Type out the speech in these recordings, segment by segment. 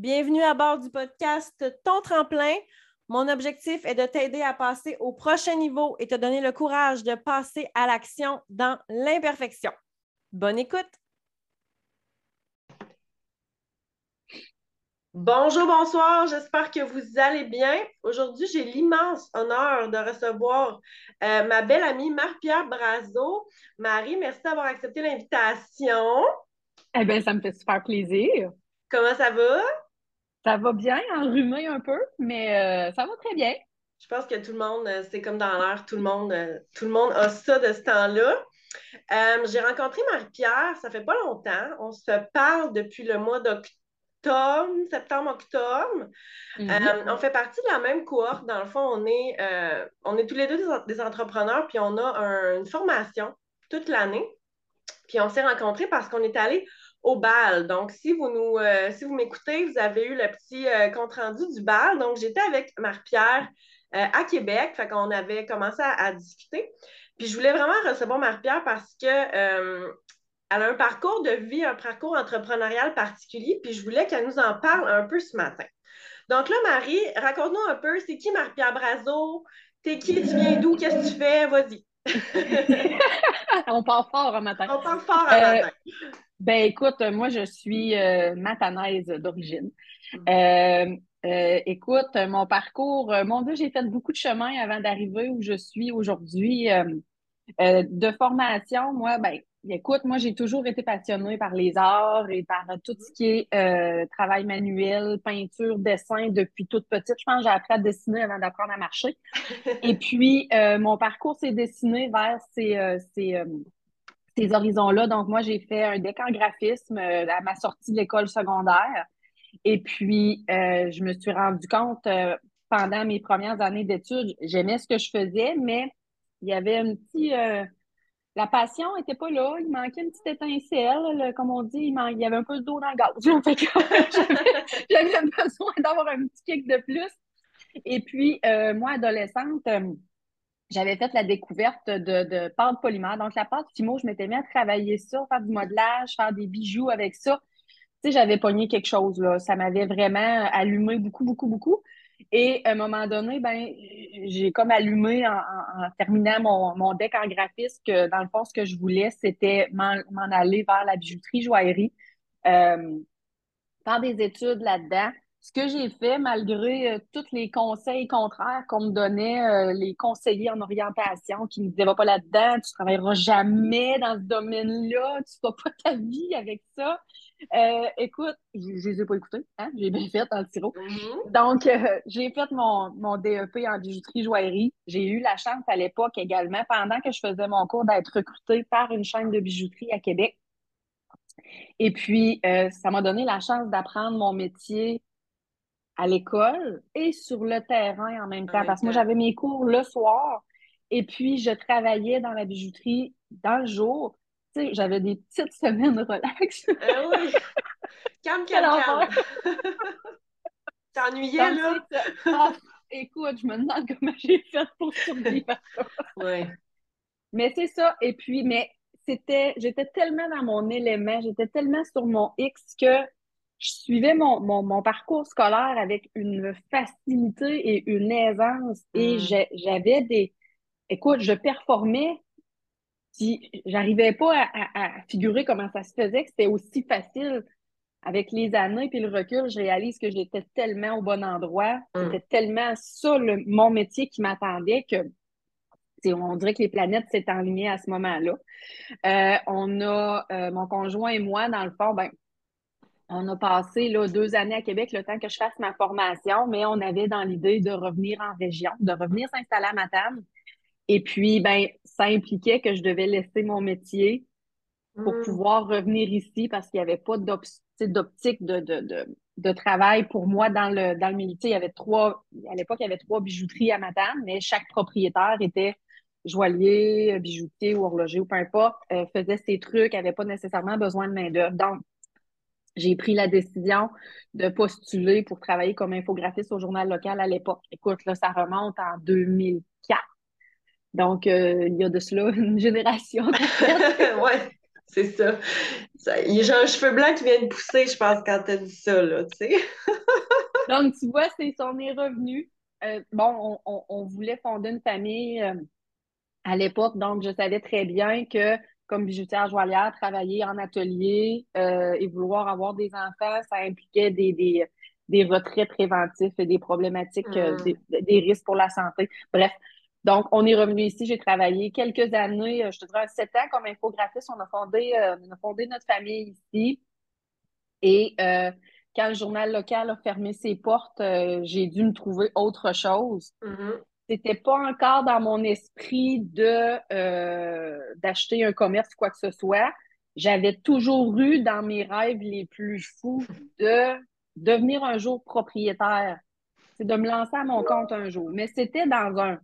Bienvenue à bord du podcast Ton tremplin. Mon objectif est de t'aider à passer au prochain niveau et te donner le courage de passer à l'action dans l'imperfection. Bonne écoute! Bonjour, bonsoir, j'espère que vous allez bien. Aujourd'hui, j'ai l'immense honneur de recevoir euh, ma belle amie Marie-Pierre Brazo. Marie, merci d'avoir accepté l'invitation. Eh bien, ça me fait super plaisir. Comment ça va? Ça va bien, enrhumé un peu, mais euh, ça va très bien. Je pense que tout le monde, euh, c'est comme dans l'air, tout le monde, tout le monde a ça de ce temps-là. j'ai rencontré Marie-Pierre, ça fait pas longtemps. On se parle depuis le mois d'octobre septembre-octobre. Mhm. Euh, on fait partie de la même cohorte. Dans le fond, on est, euh, on est tous les deux des, entrepreneurs, puis on a une formation toute l'année. Puis on s'est rencontrés parce qu'on est allé au bal. Donc, si vous nous, euh, si vous m'écoutez, vous avez eu le petit compte-rendu du bal. Donc, j'étais avec Marie-Pierre à Québec. Fait qu'on avait commencé à, à, discuter. Puis je voulais vraiment recevoir Marie-Pierre parce que elle a un parcours de vie, un parcours entrepreneurial particulier, puis je voulais qu'elle nous en parle un peu ce matin. Donc là, Marie, raconte-nous un peu, c'est qui Marie-Pierre Brazo? T'es qui? Tu viens d'où? Qu'est-ce que tu fais? Vas-y. On parle fort un matin. On parle fort un euh, matin. Ben écoute, moi je suis euh, matanaise d'origine. Mm. Euh, écoute, mon parcours, mon Dieu, j'ai fait beaucoup de chemin avant d'arriver où je suis aujourd'hui. de formation, moi, ben, Écoute, moi, j'ai toujours été passionnée par les arts et par tout ce qui est euh, travail manuel, peinture, dessin depuis toute petite. Je pense que j'ai appris à dessiner avant d'apprendre à marcher. et puis, euh, mon parcours s'est dessiné vers ces, euh, ces, horizons-là. Donc, moi, j'ai fait un deck en graphisme à ma sortie de l'école secondaire. Et puis, je me suis rendu compte pendant mes premières années d'études, j'aimais ce que je faisais, mais il y avait un petit la passion n'était pas là. Il manquait une petite étincelle. comme on dit, il, y avait un peu d'eau dans le gaz. J'avais besoin d'avoir un petit kick de plus. Et puis, euh, moi, adolescente, euh, j'avais fait la découverte de, de pâte polymère. Donc, la pâte Fimo, je m'étais mis à travailler ça, faire du modelage, faire des bijoux avec ça. Tu sais, j'avais pogné quelque chose, là. Ça m'avait vraiment allumé beaucoup, beaucoup, beaucoup. Et à un moment donné, ben, j'ai comme allumé en, terminant mon, mon, deck en graphisme que dans le fond, ce que je voulais, c'était m'en aller vers la bijouterie joaillerie, euh, faire des études là-dedans. Ce que j'ai fait, malgré euh, tous les conseils contraires qu'on me donnait, euh, les conseillers en orientation qui me disaient va pas là-dedans, tu travailleras jamais dans ce domaine-là, tu ne pas ta vie avec ça. Euh, écoute, je ne les ai pas écoutés, hein? j'ai bien fait dans le sirop. Mm-hmm. Donc, euh, j'ai fait mon, mon DEP en bijouterie joaillerie. J'ai eu la chance à l'époque également, pendant que je faisais mon cours, d'être recrutée par une chaîne de bijouterie à Québec. Et puis, euh, ça m'a donné la chance d'apprendre mon métier à l'école et sur le terrain en même temps. parce que moi, j'avais mes cours le soir et puis je travaillais dans la bijouterie dans le jour tu sais, j'avais des petites semaines relax. ah oui! Calme, calme, calme. T'ennuyais, là? Ah, écoute, je me demande comment j'ai fait pour survivre Oui. Mais c'est ça. Et puis, mais c'était, j'étais tellement dans mon élément, j'étais tellement sur mon X que je suivais mon, mon, parcours scolaire avec une facilité et une aisance. Et mm. j'avais des. Écoute, je performais puis j'arrivais pas à, figurer comment ça se faisait, que c'était aussi facile. Avec les années puis le recul, je réalise que j'étais tellement au bon endroit, mm. c'était tellement ça mon métier qui m'attendait que on dirait que les planètes s'étaient alignées à ce moment-là. Euh, on a, euh, mon conjoint et moi, dans le fond, ben, on a passé là, deux années à Québec le temps que je fasse ma formation, mais on avait dans l'idée de revenir en région, de revenir s'installer à Matane. Et puis, ben, ça impliquait que je devais laisser mon métier pour mm. pouvoir revenir ici parce qu'il n'y avait pas d'optique de, de, de, travail pour moi dans le, dans le milieu. Il y avait trois, à l'époque, il y avait trois bijouteries à Matane, mais chaque propriétaire était joaillier, bijoutier ou horloger ou peu importe, euh, faisait ses trucs, n'avait pas nécessairement besoin de main-d'œuvre. Donc, j'ai pris la décision de postuler pour travailler comme infographiste au journal local à l'époque. Écoute, là, ça remonte en 2004. Donc, euh, il y a de cela une génération. oui, C'est ça. J'ai un cheveu blanc qui vient de pousser, je pense, quand tu as dit ça, là, tu sais. Donc, tu vois, c'est son est revenu. Euh, bon, on, voulait fonder une famille euh, à l'époque, donc je savais très bien que comme bijoutière joaillière, travailler en atelier euh, et vouloir avoir des enfants, ça impliquait des, des, des retraits préventifs et des problématiques, mm. des, des, risques pour la santé. Bref, donc, on est revenu ici, j'ai travaillé quelques années, euh, je te dirais sept ans comme infographiste. On a fondé, euh, on a fondé notre famille ici. Et euh, quand le journal local a fermé ses portes, j'ai dû me trouver autre chose. Mm-hmm. C'était pas encore dans mon esprit de d'acheter un commerce ou quoi que ce soit. J'avais toujours eu dans mes rêves les plus fous de devenir un jour propriétaire. C'est de me lancer à mon compte un jour. Mais c'était dans un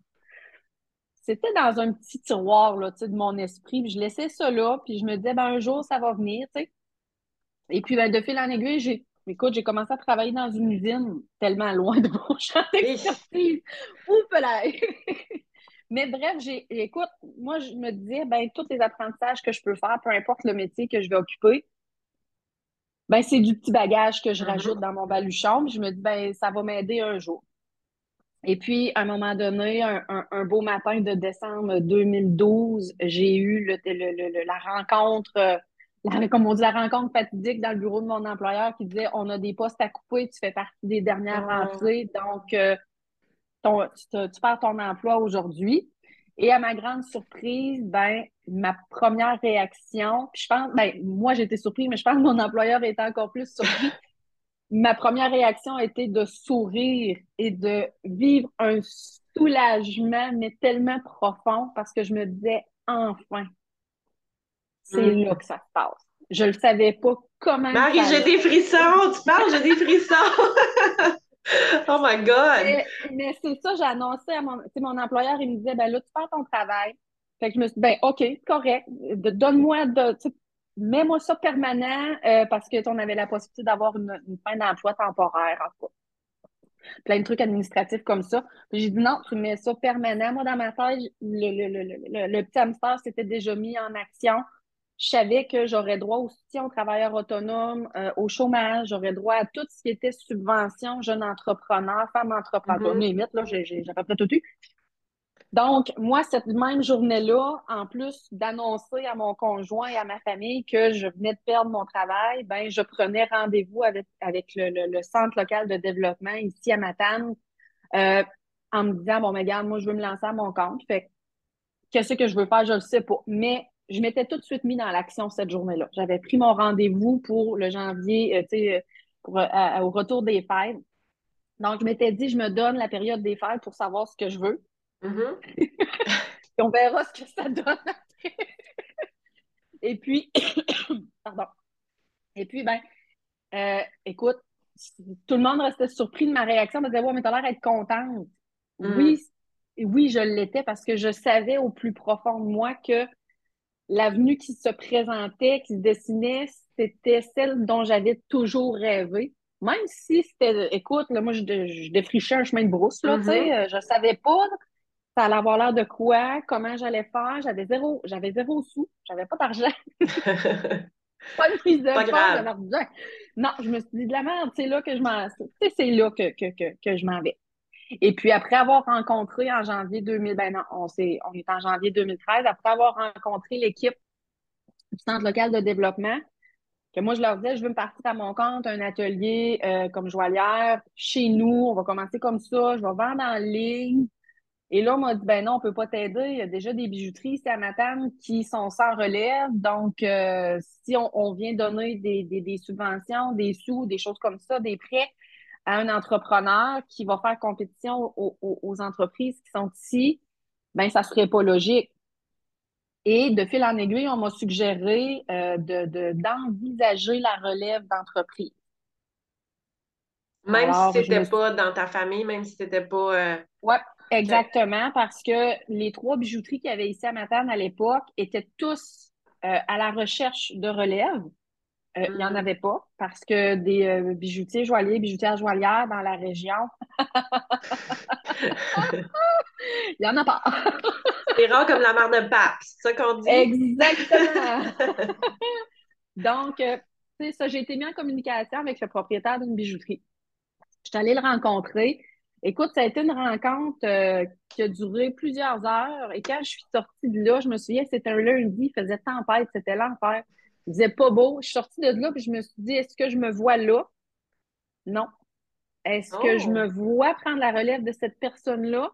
c'était dans un petit tiroir là, de mon esprit. Je laissais ça là, puis je me disais, ben, un jour, ça va venir. Et puis, ben, de fil en aiguille, j'ai, écoute, j'ai commencé à travailler dans une usine tellement loin de mon champ d'expertise. Ouf là! Mais bref, j'ai, écoute, moi, je me disais, ben, tous les apprentissages que je peux faire, peu importe le métier que je vais occuper, ben, c'est du petit bagage que je mm-hmm. rajoute dans mon baluchon. Puis je me dis, ben, ça va m'aider un jour. Et puis, à un moment donné, un, beau matin de décembre 2012, j'ai eu le, la rencontre, euh, comme on dit, la rencontre fatidique dans le bureau de mon employeur qui disait on a des postes à couper, tu fais partie des dernières ah. rentrées, donc euh, tu, perds ton emploi aujourd'hui. Et à ma grande surprise, ben, ma première réaction, puis je pense, ben, moi j'étais surprise, mais je pense que mon employeur était encore plus surpris ma première réaction a été de sourire et de vivre un soulagement, mais tellement profond parce que je me disais, enfin, c'est mm. là que ça se passe. Je ne savais pas comment. Marie, j'ai des frissons, tu parles, j'ai des frissons. oh my God! Mais, c'est ça, j'ai annoncé à mon, mon employeur, il me disait, ben là, tu fais ton travail. Fait que je me suis dit, ben, OK, correct. Donne-moi de, mets-moi ça permanent euh, parce que on avait la possibilité d'avoir une, fin d'emploi temporaire, en tout Plein de trucs administratifs comme ça. J'ai dit non, tu mets ça permanent. Moi, dans ma tête, le, petit hamster s'était déjà mis en action. Je savais que j'aurais droit au soutien aux travailleurs autonomes, euh, au chômage, j'aurais droit à tout ce qui était subvention, jeune entrepreneur, femme entrepreneur, mm-hmm. limite, là, j'ai à peu près tout eu. Donc, moi, cette même journée-là, en plus d'annoncer à mon conjoint et à ma famille que je venais de perdre mon travail, ben, je prenais rendez-vous avec, avec le, centre local de développement ici à Matane euh, en me disant, bon, mais regarde, moi, je veux me lancer à mon compte. Fait qu'est-ce que je veux faire, je ne sais pas. Mais je m'étais tout de suite mis dans l'action cette journée-là. J'avais pris mon rendez-vous pour le janvier, euh, tu sais, euh, au retour des fêtes. Donc, je m'étais dit, je me donne la période des fêtes pour savoir ce que je veux. Mm-hmm. on verra ce que ça donne après. Et puis, pardon. Et puis, ben, euh, écoute, tout le monde restait surpris de ma réaction. me disait, ouais, mais t'as l'air d'être contente. Mm. Oui, oui, je l'étais parce que je savais au plus profond de moi que l'avenue qui se présentait, qui se dessinait, c'était celle dont j'avais toujours rêvé. Même si c'était, écoute, là, moi, je, défrichais un chemin de brousse, là, tu sais, mm-hmm. euh, je savais pas ça allait avoir l'air de quoi, comment j'allais faire. J'avais zéro, j'avais zéro sous, j'avais pas d'argent. pas de prise de pas Non, je me suis dit de la merde, c'est là que je m'en. C'est là que, que, que, que je m'en vais. Et puis après avoir rencontré en janvier 2000, ben non, on, est, on est en janvier 2013, après avoir rencontré l'équipe du Centre local de développement, que moi je leur disais, je veux me partir à mon compte, un atelier euh, comme joaillière, chez nous, on va commencer comme ça, je vais vendre en ligne, et là, on m'a dit, ben non, on peut pas t'aider. Il y a déjà des bijouteries ici à Matane qui sont sans relève. Donc, euh, si on, vient donner des, subventions, des sous, des choses comme ça, des prêts à un entrepreneur qui va faire compétition aux, entreprises qui sont ici, ben ça serait pas logique. Et de fil en aiguille, on m'a suggéré euh, de, d'envisager la relève d'entreprise. Même si si c'était pas dans ta famille, même si c'était pas. Euh, ouais, Exactement, parce que les trois bijouteries qu'il y avait ici à Matane à l'époque étaient tous euh, à la recherche de relève. Euh, il n'y en avait pas parce que des euh, bijoutiers joailliers, bijoutières joaillières dans la région, il n'y en a pas. C'est rare comme la mère de pape, c'est ça qu'on dit? Exactement! Donc, euh, tu sais, ça, j'ai été mis en communication avec le propriétaire d'une bijouterie. Je suis allée le rencontrer. Écoute, ça a été une rencontre euh, qui a duré plusieurs heures. Et quand je suis sortie de là, je me souviens, c'était un lundi, il faisait tempête, c'était l'enfer. Il faisait pas beau. Je suis sortie de là, puis je me suis dit, est-ce que je me vois là? Non. Est-ce que je Oh. me vois prendre la relève de cette personne-là?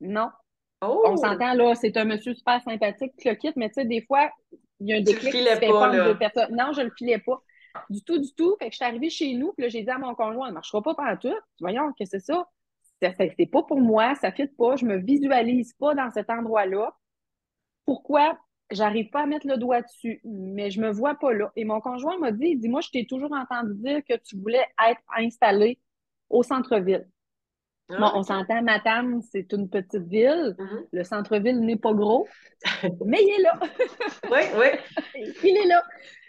Non. Oh! On s'entend là, c'est un monsieur super sympathique le quitte, mais tu sais, des fois, il y a un déclic qui se fait pas, deux personnes. Non, je le filais pas. Du tout, du tout. Fait que je suis arrivée chez nous, puis là, j'ai dit à mon conjoint, ça marchera pas pendant tout. Voyons, qu'est-ce que c'est ça? C'est pas pour moi, ça fit pas, je me visualise pas dans cet endroit-là. Pourquoi? J'arrive pas à mettre le doigt dessus, mais je me vois pas là. Et mon conjoint m'a dit, il dit, moi, je t'ai toujours entendu dire que tu voulais être installé au centre-ville. Ah, Bon, on s'entend, Matane, c'est une petite ville. Mhm. Le centre-ville n'est pas gros, mais il est là. Oui, oui. Il est là.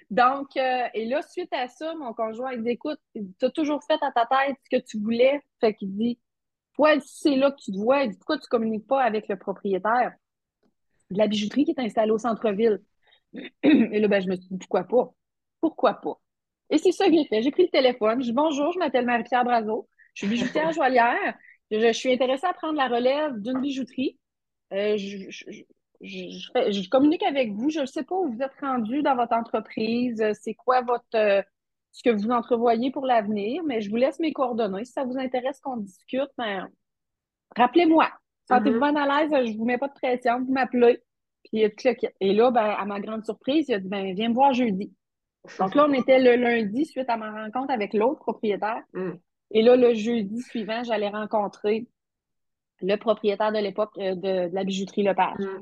Donc, euh, et là, suite à ça, mon conjoint, il dit, écoute, tu as toujours fait à ta tête ce que tu voulais. Fait qu'il dit, toi, c'est là que tu te vois. Il dit, pourquoi tu communiques pas avec le propriétaire? De la bijouterie qui est installée au centre-ville? Et là, ben, je me suis dit, pourquoi pas? Pourquoi pas? Et c'est ça que j'ai fait. J'ai pris le téléphone. Je dis, bonjour, je m'appelle Marie-Pierre Brazo. Je suis bijoutière joaillière. Je, je suis intéressée à prendre la relève d'une bijouterie. Euh, je, je- je- je fais- je communique avec vous. Je ne sais pas où vous êtes rendu dans votre entreprise. C'est quoi votre euh, ce que vous entrevoyez pour l'avenir, mais je vous laisse mes coordonnées. Si ça vous intéresse qu'on discute, ben, rappelez-moi. Sentez-vous Mhm. bien à l'aise, je ne vous mets pas de pression, vous m'appelez. Puis euh, tout le kit. Et là, ben, à ma grande surprise, il a dit ben, viens me voir jeudi. Donc là, on était le lundi suite à ma rencontre avec l'autre propriétaire. Mm. Et là, le jeudi suivant, j'allais rencontrer le propriétaire de l'époque euh, de, de la bijouterie Lepage. Mm.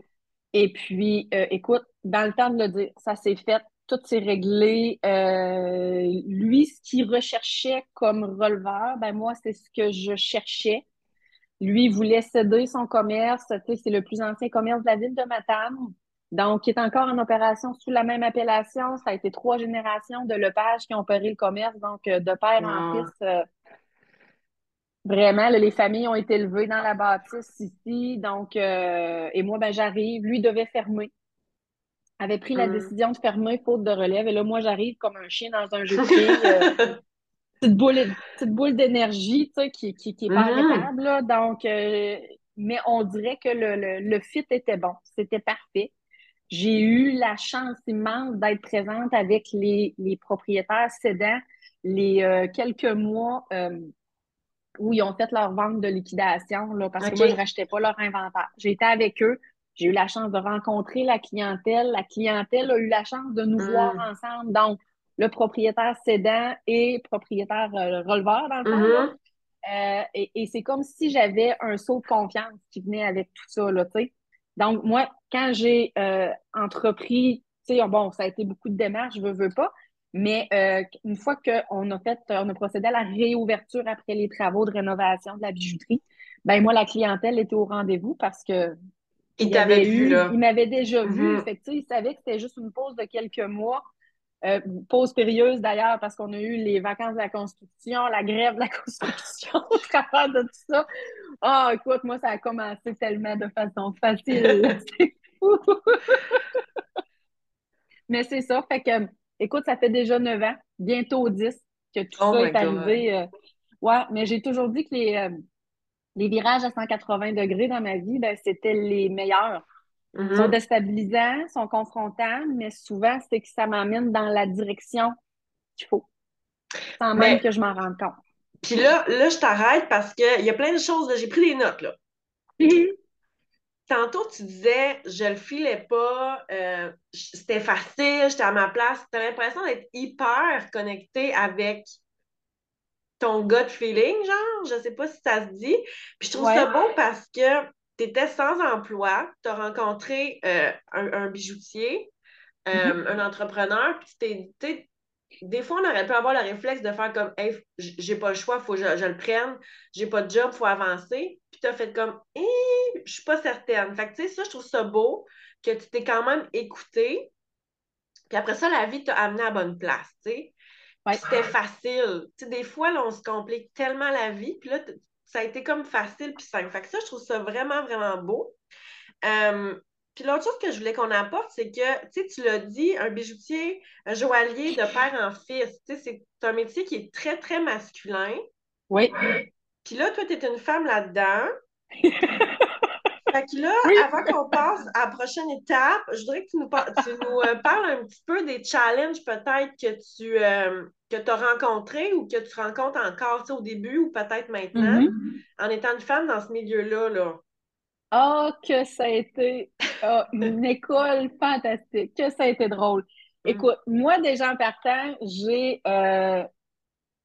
Et puis, euh, écoute, dans le temps de le dire, ça s'est fait, tout s'est réglé. Euh, lui, ce qu'il recherchait comme releveur, ben moi, c'est ce que je cherchais. Lui, il voulait céder son commerce. C'est le plus ancien commerce de la ville de Matane. Donc, il est encore en opération sous la même appellation. Ça a été trois générations de Lepage qui ont opéré le commerce. Donc, euh, de père en Ah. fils, euh, Vraiment, là, les familles ont été élevées dans la bâtisse ici. Donc, euh, et moi, ben, j'arrive. Lui devait fermer. Avait pris la Mm. décision de fermer faute de relève. Et là, moi, j'arrive comme un chien dans un jeu de euh, petite boule, petite boule d'énergie, tu sais, qui, qui, qui est pas Mhm. arrêtable, là. Donc, euh, mais on dirait que le, le, le fit était bon. C'était parfait. J'ai eu la chance immense d'être présente avec les, les propriétaires cédants les euh, quelques mois euh, où ils ont fait leur vente de liquidation, là, parce que moi, je ne rachetais pas leur inventaire. J'ai été avec eux. J'ai eu la chance de rencontrer la clientèle. La clientèle a eu la chance de nous Mm. voir ensemble. Donc, le propriétaire cédant et propriétaire euh, releveur, dans le fond. Euh, et et c'est comme si j'avais un saut de confiance qui venait avec tout ça, là, tu sais. Donc, moi, quand j'ai euh, entrepris, tu sais, bon, ça a été beaucoup de démarches, je veux, veux pas, mais une fois qu'on a fait, on a procédé à la réouverture après les travaux de rénovation de la bijouterie, ben moi, la clientèle était au rendez-vous parce que Il il t'avait avait vu, là. il m'avait déjà vu. Mhm. Fait que, il savait que c'était juste une pause de quelques mois. Euh, pause périlleuse d'ailleurs, parce qu'on a eu les vacances de la construction, la grève de la construction au travers de tout ça. Ah, écoute, moi, ça a commencé tellement de façon facile. C'est fou. Mais c'est ça. Fait que, écoute, ça fait déjà 9 ans, bientôt 10, que tout Oh ça est God. arrivé. euh, ouais, mais j'ai toujours dit que les, euh, les virages à 180 degrés dans ma vie, ben, c'était les meilleurs. Ils sont déstabilisants, sont confrontants, mais souvent, c'est que ça m'amène dans la direction qu'il faut, sans même que je m'en rende compte. puis là, là, je t'arrête parce qu'il y a plein de choses. J'ai pris des notes, là. Mhm. Tantôt, tu disais, je le filais pas, euh, c'était facile, j'étais à ma place. T'as l'impression d'être hyper connecté avec ton gut feeling, genre, je sais pas si ça se dit. Puis je trouve Ouais. ça beau parce que tu étais sans emploi, tu as rencontré euh, un, un bijoutier, euh, Mhm. un entrepreneur, puis tu tu des fois, on aurait pu avoir le réflexe de faire comme, hey, j'ai pas le choix, faut que je, je le prenne, j'ai pas de job, faut avancer. Puis tu as fait comme, Eh, je suis pas certaine. Fait que, tu sais, ça, je trouve ça beau que tu t'es quand même écouté. Puis après ça, la vie t'a amené à la bonne place, tu sais. Ouais. C'était facile. Tu sais, des fois, là, on se complique tellement la vie, puis là, t- ça a été comme facile, puis simple. Fait que ça, je trouve ça vraiment, vraiment beau. Euh, puis l'autre chose que je voulais qu'on apporte, c'est que, tu sais, tu l'as dit, un bijoutier, un joaillier de père en fils, tu sais, c'est un métier qui est très, très masculin. Oui. Puis là, toi, tu es une femme là-dedans. fait que là, avant qu'on passe à la prochaine étape, je voudrais que tu nous, euh, parles un petit peu des challenges peut-être que tu euh, que as rencontrés ou que tu rencontres encore au début ou peut-être maintenant mm-hmm. en étant une femme dans ce milieu-là. Là? Oh, que ça a été ah, une école fantastique, que ça a été drôle. Mm. Écoute, moi, déjà en partant, j'ai euh,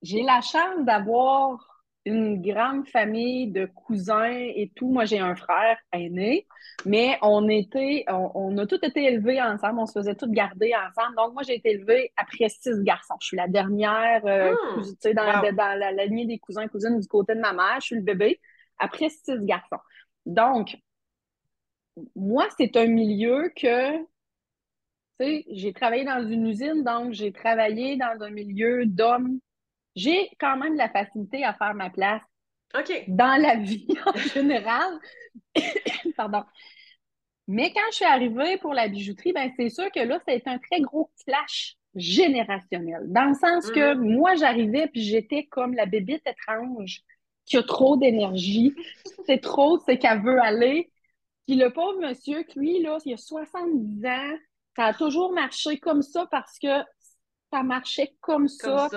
j'ai la chance d'avoir une grande famille de cousins et tout. Moi, j'ai un frère aîné, mais on était, on, a tous été élevés ensemble, on se faisait tous garder ensemble. Donc, moi, j'ai été élevée après six garçons. Je suis la dernière, euh, mm. tu sais, dans, dans la, la, lignée des cousins et cousines du côté de ma mère. Je suis le bébé après six garçons. Donc, moi, c'est un milieu que, tu sais, j'ai travaillé dans une usine, donc j'ai travaillé dans un milieu d'hommes. J'ai quand même la facilité à faire ma place dans la vie en général. Pardon. Mais quand je suis arrivée pour la bijouterie, ben c'est sûr que là, c'est un très gros flash générationnel. Dans le sens que mm-hmm. moi, j'arrivais puis j'étais comme la bébite étrange qui a trop d'énergie. C'est trop, c'est qu'elle veut aller. Puis le pauvre monsieur, lui, là, il a 70 ans, ça a toujours marché comme ça parce que ça marchait comme, ça.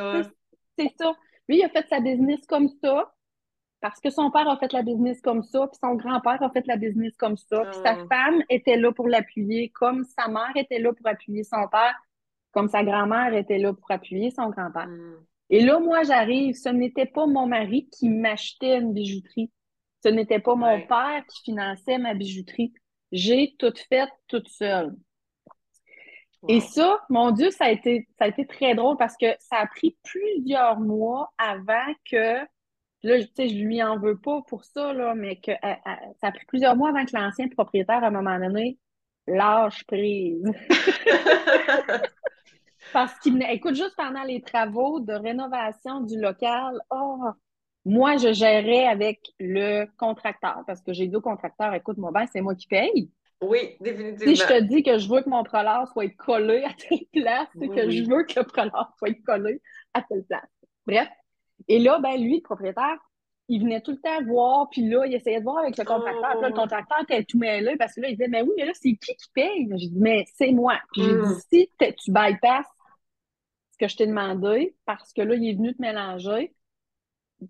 C'est ça. Lui, il a fait sa business comme ça parce que son père a fait la business comme ça, puis son grand-père a fait la business comme ça, puis sa ah. femme était là pour l'appuyer, comme sa mère était là pour appuyer son père, comme sa grand-mère était là pour appuyer son grand-père. Hmm. Et là, moi, j'arrive, ce n'était pas mon mari qui m'achetait une bijouterie. Ce n'était pas mon père qui finançait ma bijouterie. J'ai tout fait toute seule. Et ça, mon Dieu, ça a, été, ça a été très drôle parce que ça a pris plusieurs mois avant que, là, tu sais, je lui en veux pas pour ça, là, mais que ça a pris plusieurs mois avant que l'ancien propriétaire, à un moment donné, lâche prise. parce qu'il écoute, juste pendant les travaux de rénovation du local, oh, moi, je gérais avec le contracteur parce que j'ai dit au contracteur, écoute, moi, ben, c'est moi qui paye. Oui, définitivement. Si je te dis que je veux que mon prolard soit collé à telle place, c'est que je veux que le prolard soit collé à telle place. Bref. Et là, ben, lui, le propriétaire, il venait tout le temps voir, puis là, il essayait de voir avec le contracteur. Puis là, le oh. contracteur était tout mêlé parce que là, il disait, mais oui, mais là, c'est qui qui paye? J'ai dit, mais c'est moi. Puis j'ai dit, mm. si tu bypasses ce que je t'ai demandé, parce que là, il est venu te mélanger,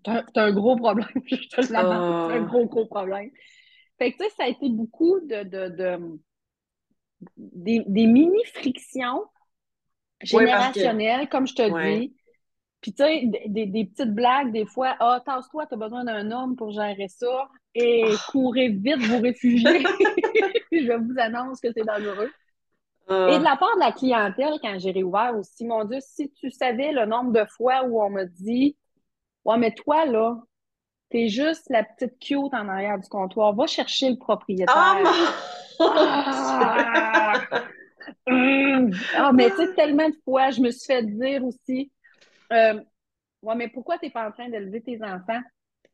T'as un gros problème, je te l'avance. un ah. gros, gros problème. Fait que, tu sais, ça a été beaucoup de, de, de des, des mini-frictions générationnelles, comme je te dis. Puis, tu sais, des, des, petites blagues, des fois, ah, tasse-toi, t'as besoin d'un homme pour gérer ça. Et ah. courez vite, vous réfugiez. je vous annonce que c'est dangereux. Ah. Et de la part de la clientèle, quand j'ai réouvert aussi, mon Dieu, si tu savais le nombre de fois où on m'a dit Ouais, mais toi, là, t'es juste la petite cute en arrière du comptoir. Va chercher le propriétaire. Oh, ah! Mais tu sais, tellement de fois, je me suis fait dire aussi euh, Ouais, mais pourquoi t'es pas en train d'élever tes enfants?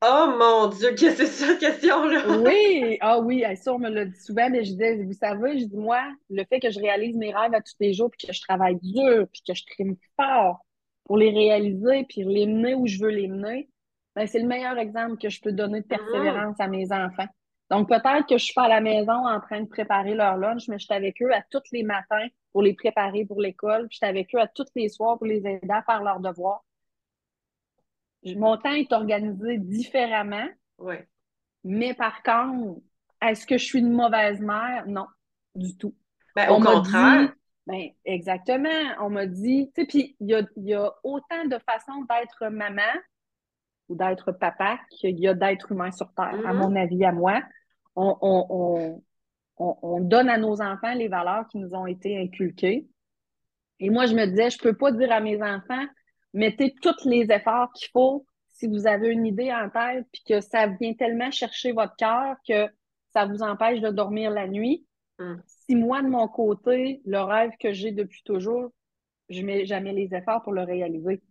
Oh mon Dieu, qu'est-ce que c'est cette question-là? oui, ah oui, ça, on me l'a dit souvent, mais je disais, vous savez, je dis, moi, le fait que je réalise mes rêves à tous les jours, puis que je travaille dur, puis que je trime fort, pour les réaliser puis les mener où je veux les mener, ben, c'est le meilleur exemple que je peux donner de persévérance à mes enfants. Donc, peut-être que je suis pas à la maison en train de préparer leur lunch, mais je suis avec eux à tous les matins pour les préparer pour l'école. Puis je suis avec eux à tous les soirs pour les aider à faire leurs devoirs. Mon temps est organisé différemment. Oui. Mais par contre, est-ce que je suis une mauvaise mère? Non, du tout. Ben, au contraire. Ben, exactement. On m'a dit, tu sais, puis il y a, y a, autant de façons d'être maman ou d'être papa qu'il y a d'être humain sur Terre, à mm-hmm. mon avis, à moi. On, on, on, on, donne à nos enfants les valeurs qui nous ont été inculquées. Et moi, je me disais, je peux pas dire à mes enfants, mettez tous les efforts qu'il faut si vous avez une idée en tête, puis que ça vient tellement chercher votre cœur que ça vous empêche de dormir la nuit. Mm si moi, de mon côté, le rêve que j'ai depuis toujours, je mets jamais les efforts pour le réaliser.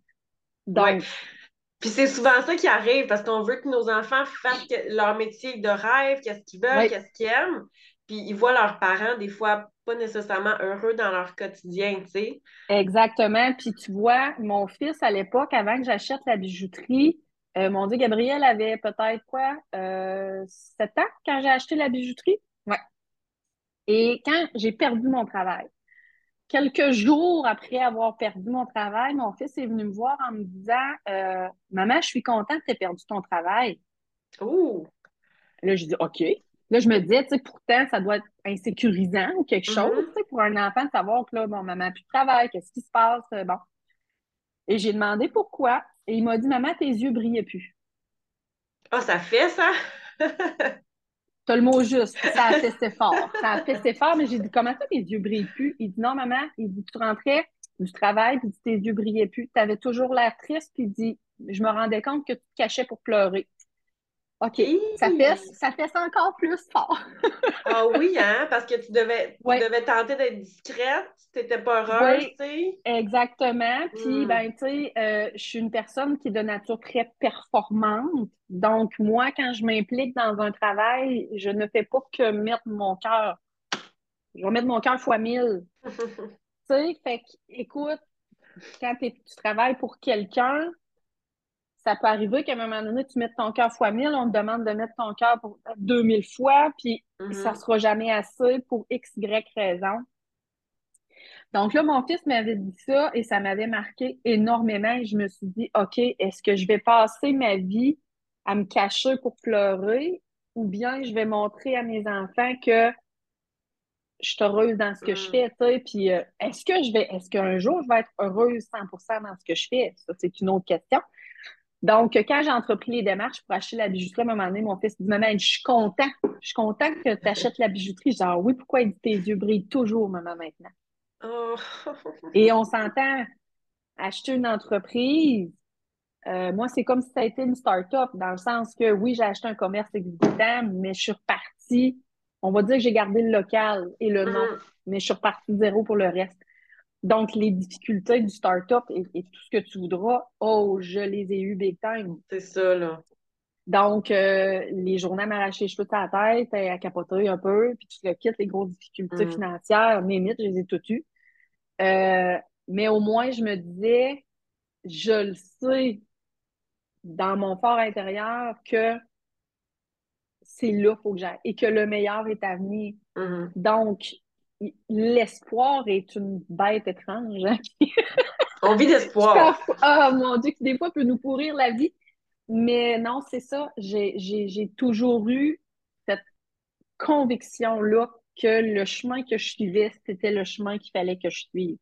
Donc. Puis c'est souvent ça qui arrive parce qu'on veut que nos enfants fassent leur métier de rêve, qu'est-ce qu'ils veulent, qu'est-ce qu'ils aiment. puis ils voient leurs parents des fois pas nécessairement heureux dans leur quotidien, tu sais. Exactement. Puis tu vois, mon fils à l'époque, avant que j'achète la bijouterie, euh, mon Dieu, Gabriel avait peut-être quoi, euh, 7 ans quand j'ai acheté la bijouterie? Ouais. Et quand j'ai perdu mon travail, quelques jours après avoir perdu mon travail, mon fils est venu me voir en me disant euh, Maman, je suis contente que tu aies perdu ton travail. Oh! Là, je dis OK. Là, je me disais, tu sais, pourtant, ça doit être insécurisant ou quelque chose, Mhm. tu sais, pour un enfant de savoir que là, bon, maman n'a plus de travail, qu'est-ce qui se passe, euh, bon. Et j'ai demandé pourquoi. Et il m'a dit, maman, tes yeux brillaient plus. Ah, ça fait ça? T'as le mot juste. Ça a fait c'est fort. Ça a c'est fort, mais j'ai dit, comment ça, tes yeux brillent plus? Il dit, non, maman. Il dit, tu rentrais du travail, puis tes yeux brillaient plus. Tu avais toujours l'air triste, puis il dit, je me rendais compte que tu te cachais pour pleurer. OK. Ça fait, ça ça encore plus fort. Ah oui, hein? Parce que tu devais, tu devais tenter d'être discrète, tu n'étais pas heureuse, Oui. tu sais. Exactement. Puis, Mm. ben, tu sais, euh, je suis une personne qui est de nature très performante. Donc, moi, quand je m'implique dans un travail, je ne fais pas que mettre mon cœur. Je vais mettre mon cœur fois mille. Tu sais, fait que, écoute, quand tu travailles pour quelqu'un, ça peut arriver qu'à un moment donné, tu mettes ton cœur fois mille, on te demande de mettre ton cœur pour 2000 fois, puis Mhm. ça sera jamais assez pour X, Y raison. Donc là, mon fils m'avait dit ça et ça m'avait marqué énormément et je me suis dit, OK, est-ce que je vais passer ma vie à me cacher pour pleurer ou bien je vais montrer à mes enfants que je suis heureuse dans ce que je Mm. fais, tu sais, puis euh, est-ce que je vais, est-ce qu'un jour je vais être heureuse 100% dans ce que je fais? Ça, c'est une autre question. Donc, quand j'ai entrepris les démarches pour acheter la bijouterie, à un moment donné, mon fils dit Maman, je suis content. Je suis content que tu achètes la bijouterie. Je dis Ah oui, pourquoi? Il dit tes yeux brillent toujours, maman, maintenant? Oh. Et on s'entend, acheter une entreprise, euh, moi, c'est comme si ça a été une start-up, dans le sens que oui, j'ai acheté un commerce existant, mais je suis repartie. On va dire que j'ai gardé le local et le nom, Mhm. mais je suis repartie zéro pour le reste. Donc, les difficultés du start-up et, et tout ce que tu voudras, oh, je les ai eues big time. C'est ça, là. Donc, euh, les journées à m'arracher les cheveux de la tête, à capoter un peu, puis tu le quittes, les grosses difficultés Mm. financières, mes mythes, je les ai toutes eues. Euh, mais au moins, je me disais, je le sais dans mon fort intérieur que c'est là qu'il faut que j'aille et que le meilleur est à venir. Mhm. Donc, l'espoir est une bête étrange. hein, On vit d'espoir. Ah mon Dieu, qui des fois peut nous pourrir la vie. Mais non, c'est ça. J'ai, toujours eu cette conviction-là que le chemin que je suivais, c'était le chemin qu'il fallait que je suive.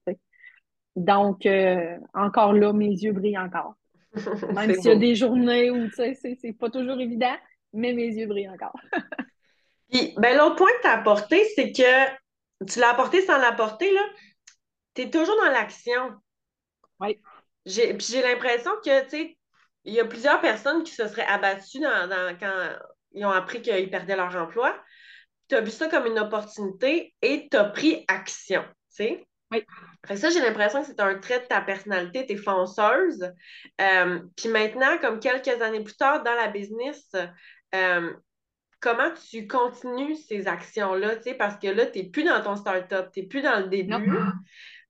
Donc, euh, encore là, mes yeux brillent encore. Même s'il y a des journées où, c'est, c'est pas toujours évident, mais mes yeux brillent encore. Puis, ben, l'autre point que tu as apporté, c'est que tu l'as apporté sans l'apporter, là? Tu es toujours dans l'action. Oui. J'ai, puis j'ai l'impression que, tu sais, il y a plusieurs personnes qui se seraient abattues dans, dans- quand ils ont appris qu'ils perdaient leur emploi. Tu as vu ça comme une opportunité et tu as pris action, tu sais? Oui. Fait que ça, j'ai l'impression que c'est un trait de ta personnalité, tu es fonceuse. Euh, puis maintenant, comme quelques années plus tard dans la business, euh, comment tu continues ces actions-là, tu sais, parce que là, tu n'es plus dans ton start-up, tu n'es plus dans le début,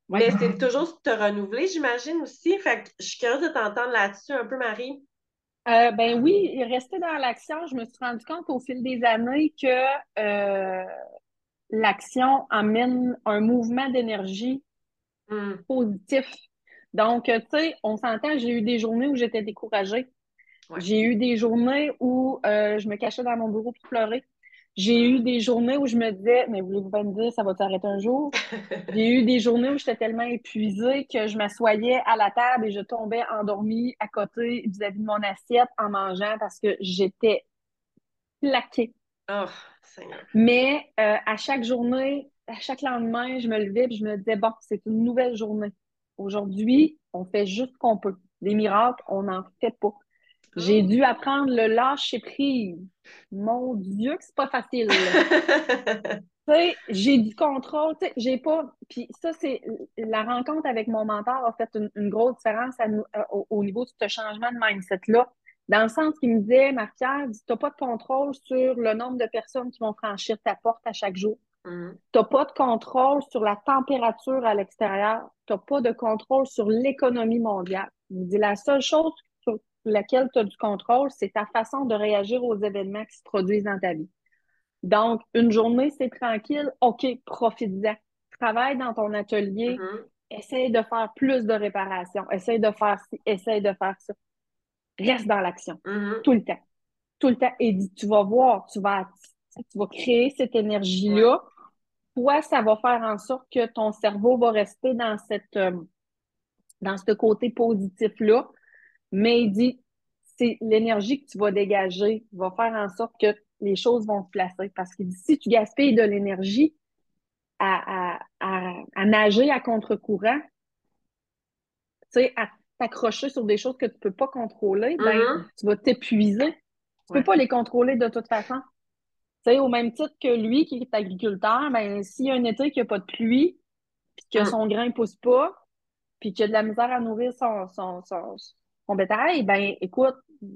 mais c'est toujours te renouveler, j'imagine aussi. Fait que je suis curieuse de t'entendre là-dessus un peu, Marie. Euh, ben oui, rester dans l'action, je me suis rendu compte au fil des années que euh, l'action amène un mouvement d'énergie Hmm. positif. Donc, euh, tu sais, on s'entend, j'ai eu des journées où j'étais découragée. Ouais. J'ai eu des journées où euh, je me cachais dans mon bureau pour pleurer. J'ai eu des journées où je me disais, mais voulez-vous pas me dire, ça va s'arrêter un jour? J'ai eu des journées où j'étais tellement épuisée que je m'assoyais à la table et je tombais endormie à côté vis-à-vis de mon assiette en mangeant parce que j'étais plaquée. Oh, Seigneur. Mais euh, à chaque journée, à chaque lendemain, je me levais et je me disais, bon, c'est une nouvelle journée. Aujourd'hui, on fait juste ce qu'on peut. Des miracles, on n'en fait pas. J'ai dû apprendre le lâcher prise. Mon Dieu, que c'est pas facile. j'ai du contrôle, j'ai pas. Puis ça, c'est la rencontre avec mon mentor a fait une, une grosse différence à nous- euh, au, au niveau de ce changement de mindset-là. Dans le sens qu'il me disait, Marc-Pierre, tu n'as pas de contrôle sur le nombre de personnes qui vont franchir ta porte à chaque jour. Mhm. Tu n'as pas de contrôle sur la température à l'extérieur. Tu n'as pas de contrôle sur l'économie mondiale. Il me dit, la seule chose laquelle tu as du contrôle, c'est ta façon de réagir aux événements qui se produisent dans ta vie. Donc, une journée, c'est tranquille. OK, profite-en. Travaille dans ton atelier. Mhm. Essaye de faire plus de réparations. Essaye de faire ci, essaye de faire ça. Reste dans l'action. Mhm. Tout le temps. Tout le temps. Et dis, tu vas voir, tu vas, tu vas créer cette énergie-là. Toi, ça va faire en sorte que ton cerveau va rester dans cette, euh, dans ce côté positif-là. Mais il dit, c'est l'énergie que tu vas dégager va faire en sorte que les choses vont se placer. Parce que si tu gaspilles de l'énergie à, à, à, à nager à contre-courant, tu sais, à t'accrocher sur des choses que tu peux pas contrôler, ben, Mhm. tu vas t'épuiser. Tu Ouais. peux pas les contrôler de toute façon. Tu sais, au même titre que lui qui est agriculteur, ben, s'il y a un été qu'il n'y a pas de pluie, puis que Mm. son grain ne pousse pas, puis qu'il a de la misère à nourrir son, son, son, bétail, ben, écoute, il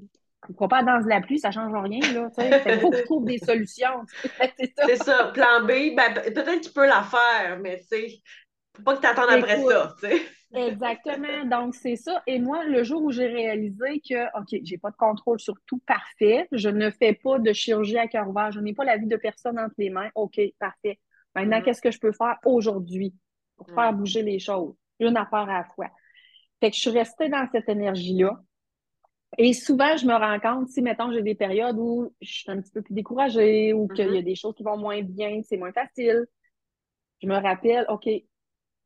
ne faut pas dans la pluie, ça ne change rien, là, tu qu'il faut que tu trouves des solutions. c'est ça. Plan B, ben, pe- peut-être qu'il peut la faire, mais tu sais, faut pas que tu attendes après ça, tu. Exactement. Donc, c'est ça. Et moi, le jour où j'ai réalisé que, OK, j'ai pas de contrôle sur tout, parfait. Je ne fais pas de chirurgie à cœur ouvert. Je n'ai pas la vie de personne entre les mains. OK, parfait. Maintenant, Mhm. qu'est-ce que je peux faire aujourd'hui pour faire Ouais. bouger les choses? Une affaire à la fois. Fait que je suis restée dans cette énergie-là. Et souvent, je me rends compte, si, mettons, j'ai des périodes où je suis un petit peu plus découragée ou qu'il y a des choses qui vont moins bien, c'est moins facile, je me rappelle, OK,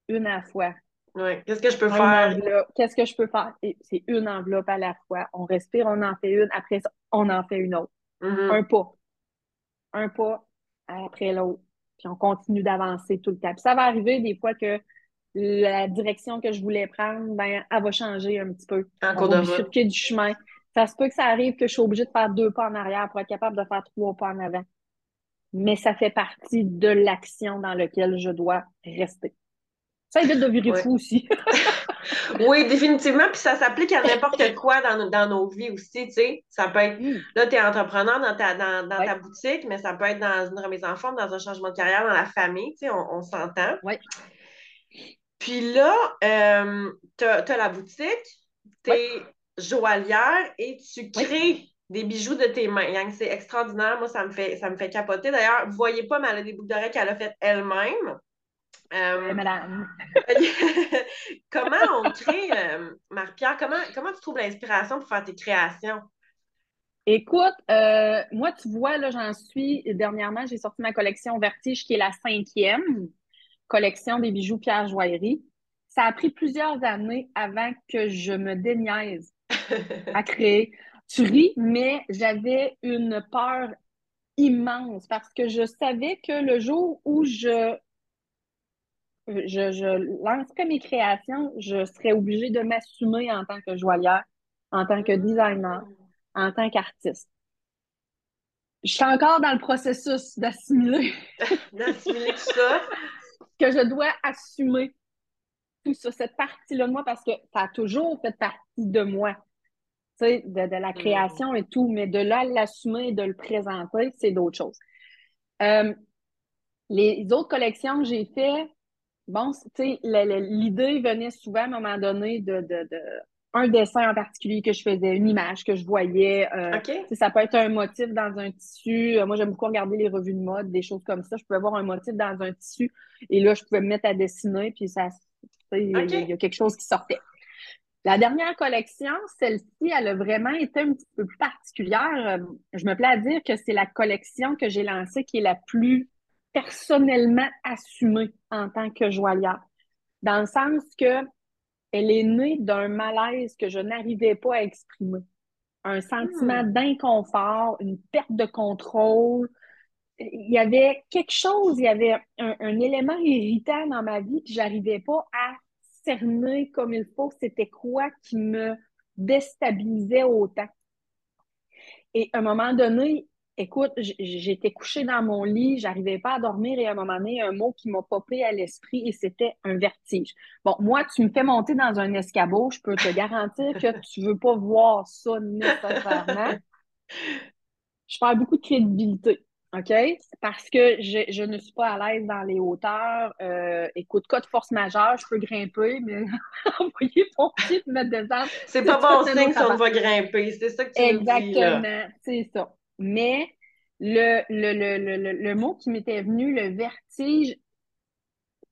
une à la fois. Ouais. Qu'est-ce que je peux faire? Qu'est-ce que je peux faire? C'est une enveloppe à la fois. On respire, on en fait une. Après ça, on en fait une autre. Mhm. Un pas. Un pas après l'autre. Puis on continue d'avancer tout le temps. Puis ça va arriver des fois que la direction que je voulais prendre, ben, elle va changer un petit peu. En cours de du chemin. Ça se peut que ça arrive que je suis obligée de faire deux pas en arrière pour être capable de faire trois pas en avant. Mais ça fait partie de l'action dans laquelle je dois rester. Ça évite de virer Ouais. fou aussi. Oui, définitivement. Puis ça s'applique à n'importe quoi dans, nos- dans nos vies aussi, tu sais. Ça peut être, Mm. là, tu es entrepreneur dans ta, dans, dans Ouais. ta boutique, mais ça peut être dans une remise en forme, dans un changement de carrière, dans la famille, tu sais, on, on s'entend. Ouais. Puis là, euh, tu as, la boutique, tu es joaillière et tu Oui. crées des bijoux de tes mains. C'est extraordinaire. Moi, ça me fait, ça me fait capoter. D'ailleurs, vous voyez pas, mais elle a des boucles d'oreilles qu'elle a faites elle-même. Euh, madame. comment on crée, euh, Marie-Pierre, comment, comment tu trouves l'inspiration pour faire tes créations? Écoute, euh, moi, tu vois, là, j'en suis. Dernièrement, j'ai sorti ma collection Vertige, qui est la cinquième collection des bijoux Pierre Joaillerie. Ça a pris plusieurs années avant que je me déniaise à créer. Tu ris, mais j'avais une peur immense parce que je savais que le jour où je, je, je lancerais mes créations, je serais obligée de m'assumer en tant que joaillère, en tant que designer, en tant qu'artiste. Je suis encore dans le processus d'assimiler D'assimiler tout ça. Que je dois assumer tout ça, cette partie-là de moi, parce que ça a toujours fait partie de moi, tu sais, de, de la création et tout, mais de là, l'assumer et de le présenter, c'est d'autres choses. Euh, les autres collections que j'ai fait, bon, tu sais, l'idée venait souvent à un moment donné de, de, de un dessin en particulier que je faisais, une image que je voyais. euh, ça peut être un motif dans un tissu. Euh, Moi, j'aime beaucoup regarder les revues de mode, des choses comme ça. Je pouvais voir un motif dans un tissu et là, je pouvais me mettre à dessiner, puis ça, il y y a quelque chose qui sortait. La dernière collection, celle-ci, elle a vraiment été un petit peu plus particulière. Euh, Je me plais à dire que c'est la collection que j'ai lancée qui est la plus personnellement assumée en tant que joaillière. Dans le sens que elle est née d'un malaise que je n'arrivais pas à exprimer. Un sentiment d'inconfort, une perte de contrôle. Il y avait quelque chose, il y avait un, un élément irritant dans ma vie, puis j'arrivais pas à cerner comme il faut c'était quoi qui me déstabilisait autant. Et à un moment donné, écoute, j'étais couchée dans mon lit, j'arrivais pas à dormir et à un moment donné, un mot qui m'a popé à l'esprit et c'était un vertige. Bon, moi, tu me fais monter dans un escabeau, je peux te garantir que tu veux pas voir ça nécessairement. Je perds beaucoup de crédibilité. OK? Parce que je, je, ne suis pas à l'aise dans les hauteurs. Euh, écoute, cas de force majeure, je peux grimper, mais envoyer ton pied me descendre. C'est pas bon signe si on va grimper. C'est ça que tu Exactement, c'est ça. Mais le, le, le, le, le mot qui m'était venu, le vertige,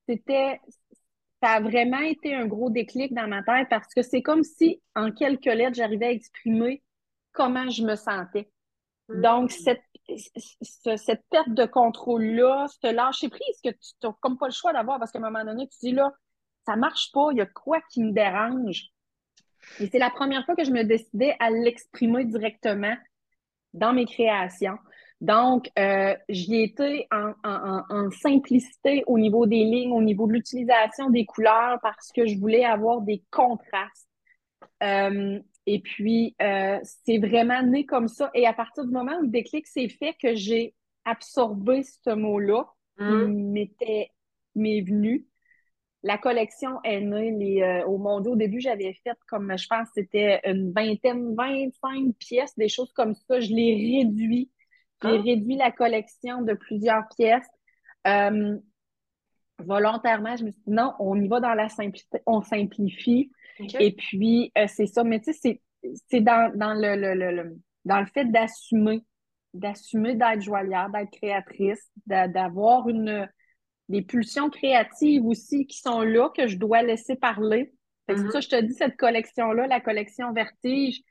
c'était. Ça a vraiment été un gros déclic dans ma tête parce que c'est comme si, en quelques lettres, j'arrivais à exprimer comment je me sentais. Donc, hmm. cette cette perte de contrôle-là, ce lâcher-prise que tu n'as comme pas le choix d'avoir parce qu'à un moment donné, tu dis là, ça marche pas, il y a quoi qui me dérange. Et c'est la première fois que je me décidais à l'exprimer directement dans mes créations. Donc, euh, j'y étais en, en, simplicité au niveau des lignes, au niveau de l'utilisation des couleurs parce que je voulais avoir des contrastes. Euh, et puis, euh, c'est vraiment né comme ça. Et à partir du moment où le déclic s'est fait, que j'ai absorbé ce mot-là, mm. m'était m'est venu. La collection est née les, euh, au monde. Au début, j'avais fait comme je pense c'était une vingtaine, 25 pièces, des choses comme ça. Je l'ai réduit. J'ai ah. réduit la collection de plusieurs pièces. Euh, volontairement, je me suis dit non, on y va dans la simplicité, on simplifie. Et puis, euh, c'est ça. Mais tu sais, c'est dans, dans le, le, dans le fait d'assumer, d'assumer d'être joyère, d'être créatrice, d'avoir une des pulsions créatives aussi qui sont là, que je dois laisser parler. C'est mm-hmm. ça, je te dis, cette collection-là, la collection Vertige,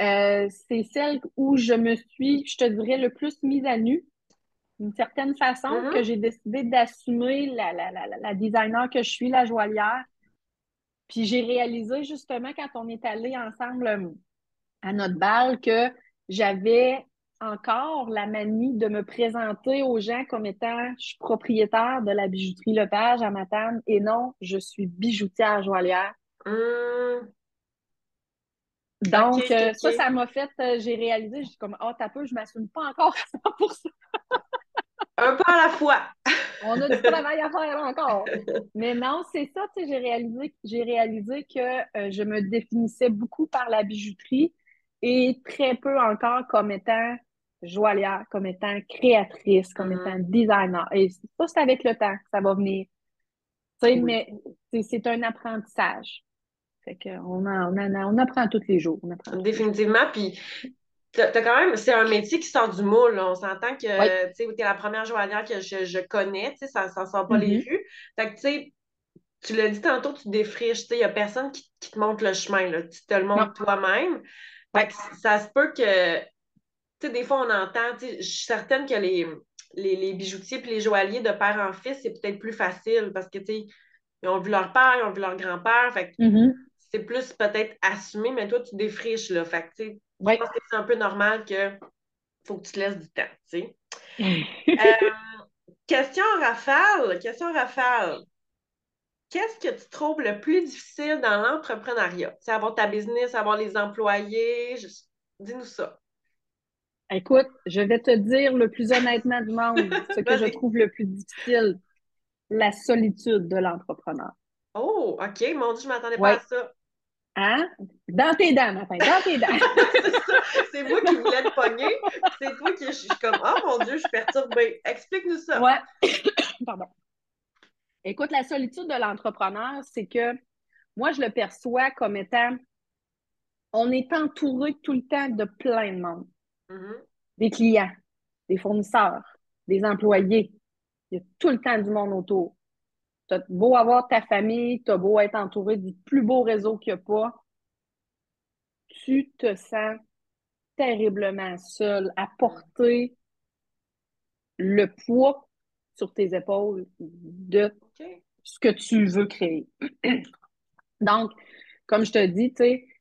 euh, c'est celle où je me suis, je te dirais, le plus mise à nu, d'une certaine façon, mm-hmm. que j'ai décidé d'assumer la, la, la, la, designer que je suis, la joalière, puis j'ai réalisé justement quand on est allé ensemble euh, à notre bal que j'avais encore la manie de me présenter aux gens comme étant je suis propriétaire de la bijouterie Lepage à Matane et non, je suis bijoutière joalière. Hum. Donc, euh, ça, ça m'a fait, euh, j'ai réalisé, je suis comme, oh, t'as peu, je m'assume pas encore pour ça. Un pas à la fois. On a du travail à faire encore. Mais non, c'est ça, tu sais, j'ai réalisé, j'ai réalisé que euh, je me définissais beaucoup par la bijouterie et très peu encore comme étant joalière, comme étant créatrice, comme mm-hmm. étant designer. Et ça, c'est avec le temps ça va venir. Tu sais, mais c'est un apprentissage. Fait qu'on on, on, apprend tous les jours. Définitivement. Puis quand même, c'est un métier qui sort du moule. On s'entend que tu es la première joaillière que je, connais, ça ne sort pas les mm-hmm. rues. Fait que tu sais, tu l'as dit tantôt, tu défriches, il n'y a personne qui, te montre le chemin, là. tu te le montres toi-même. Fait que ça se peut que, tu sais, des fois on entend, je suis certaine que les, les, bijoutiers et les joailliers de père en fils, c'est peut-être plus facile parce que, tu sais, ils ont vu leur père, ils ont vu leur grand-père, fait que mm-hmm. c'est plus peut-être assumé, mais toi, tu défriches, là. Fait que, tu sais, je pense que c'est un peu normal que faut que tu te laisses du temps, tu sais. Euh, question rafale, question rafale. Qu'est-ce que tu trouves le plus difficile dans l'entrepreneuriat? C'est avoir ta business, avoir les employés. Dis-nous ça. Écoute, je vais te dire le plus honnêtement du monde, ce que je trouve le plus difficile, la solitude de l'entrepreneur. Oh, OK. Mon Dieu, je ne m'attendais pas à ça. Hein? Dans tes dents, Martin, dans tes dents. c'est moi qui voulais te pogner. C'est toi qui je suis comme, oh mon Dieu, je suis perturbée. Explique-nous ça. Ouais. Pardon. Écoute, la solitude de l'entrepreneur, c'est que moi, je le perçois comme étant, on est entouré tout le temps de plein de monde. Mm-hmm. Des clients, des fournisseurs, des employés. Il y a tout le temps du monde autour. T'as beau avoir ta famille, t'as beau être entouré du plus beau réseau qu'il n'y a pas, tu te sens terriblement seul à porter le poids sur tes épaules de ce que tu veux créer. Donc, comme je te dis,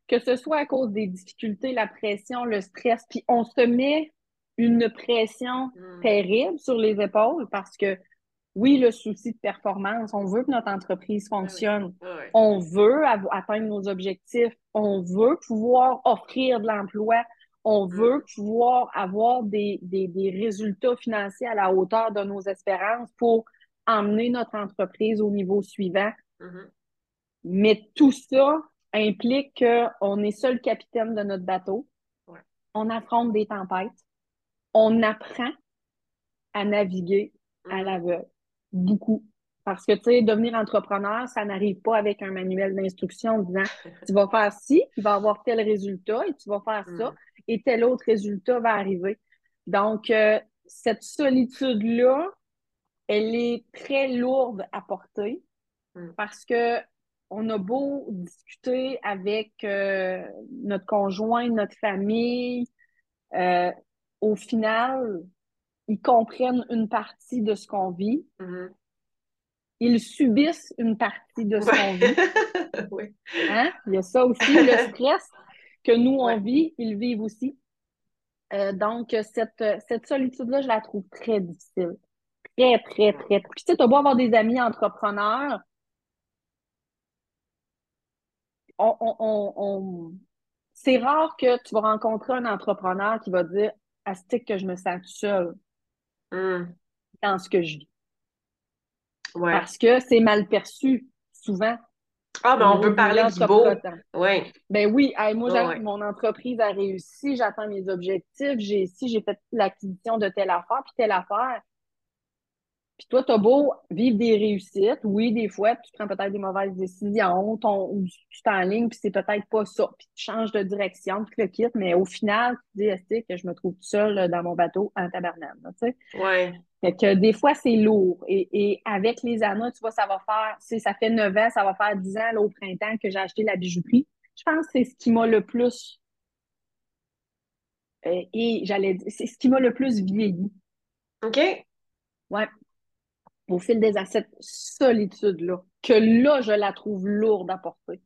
que ce soit à cause des difficultés, la pression, le stress, puis on se met une pression hmm. terrible sur les épaules parce que oui, le souci de performance, on veut que notre entreprise fonctionne, on veut atteindre nos objectifs, on veut pouvoir offrir de l'emploi, On Mm. veut pouvoir avoir des, des, des résultats financiers à la hauteur de nos espérances pour emmener notre entreprise au niveau suivant. Mhm. Mais tout ça implique qu'on est seul capitaine de notre bateau. Ouais. On affronte des tempêtes. On apprend à naviguer à Mhm. l'aveugle. Beaucoup. Parce que, tu sais, devenir entrepreneur, ça n'arrive pas avec un manuel d'instruction disant tu vas faire ci, il va avoir tel résultat et tu vas faire ça Mhm. et tel autre résultat va arriver. Donc, euh, cette solitude-là, elle est très lourde à porter Mm. parce que on a beau discuter avec euh, notre conjoint, notre famille, euh, au final, ils comprennent une partie de ce qu'on vit. Mhm. Ils subissent une partie de ce qu'on vit. Oui. Hein? Il y a ça aussi, le stress que nous, on Ouais. vit, ils vivent aussi. Euh, donc, cette, cette solitude-là, je la trouve très difficile. Très, très, très. Puis, tu sais, t'as beau avoir des amis entrepreneurs, on, on, on, on- c'est rare que tu vas rencontrer un entrepreneur qui va dire Astique que je me sens seul Mhm. dans ce que je vis. Ouais. Parce que c'est mal perçu, souvent. Ah, ben on peut parler du beau. Oui. Ben oui, hey, moi, Ouais, j'ai- ouais. mon entreprise a réussi, j'atteins mes objectifs, j'ai si j'ai fait l'acquisition de telle affaire, puis telle affaire. Puis toi, t'as beau vivre des réussites, oui, des fois, tu prends peut-être des mauvaises décisions, ton, ou tu t'enlignes, puis c'est peut-être pas ça, puis tu changes de direction, tu le quittes, mais au final, tu te dis, Est-ce que je me trouve seule dans mon bateau en tabarnane, tu sais? Ouais. Fait que des fois, c'est lourd. Et, et avec les années, tu vois, ça va faire, tu sais, ça fait 9 ans, ça va faire 10 ans, là, au printemps, que j'ai acheté la bijouterie. Je pense que c'est ce qui m'a le plus, euh, et j'allais dire, c'est ce qui m'a le plus vieilli. OK. Ouais. Au fil des ans, cette solitude-là, que là, je la trouve lourde à porter.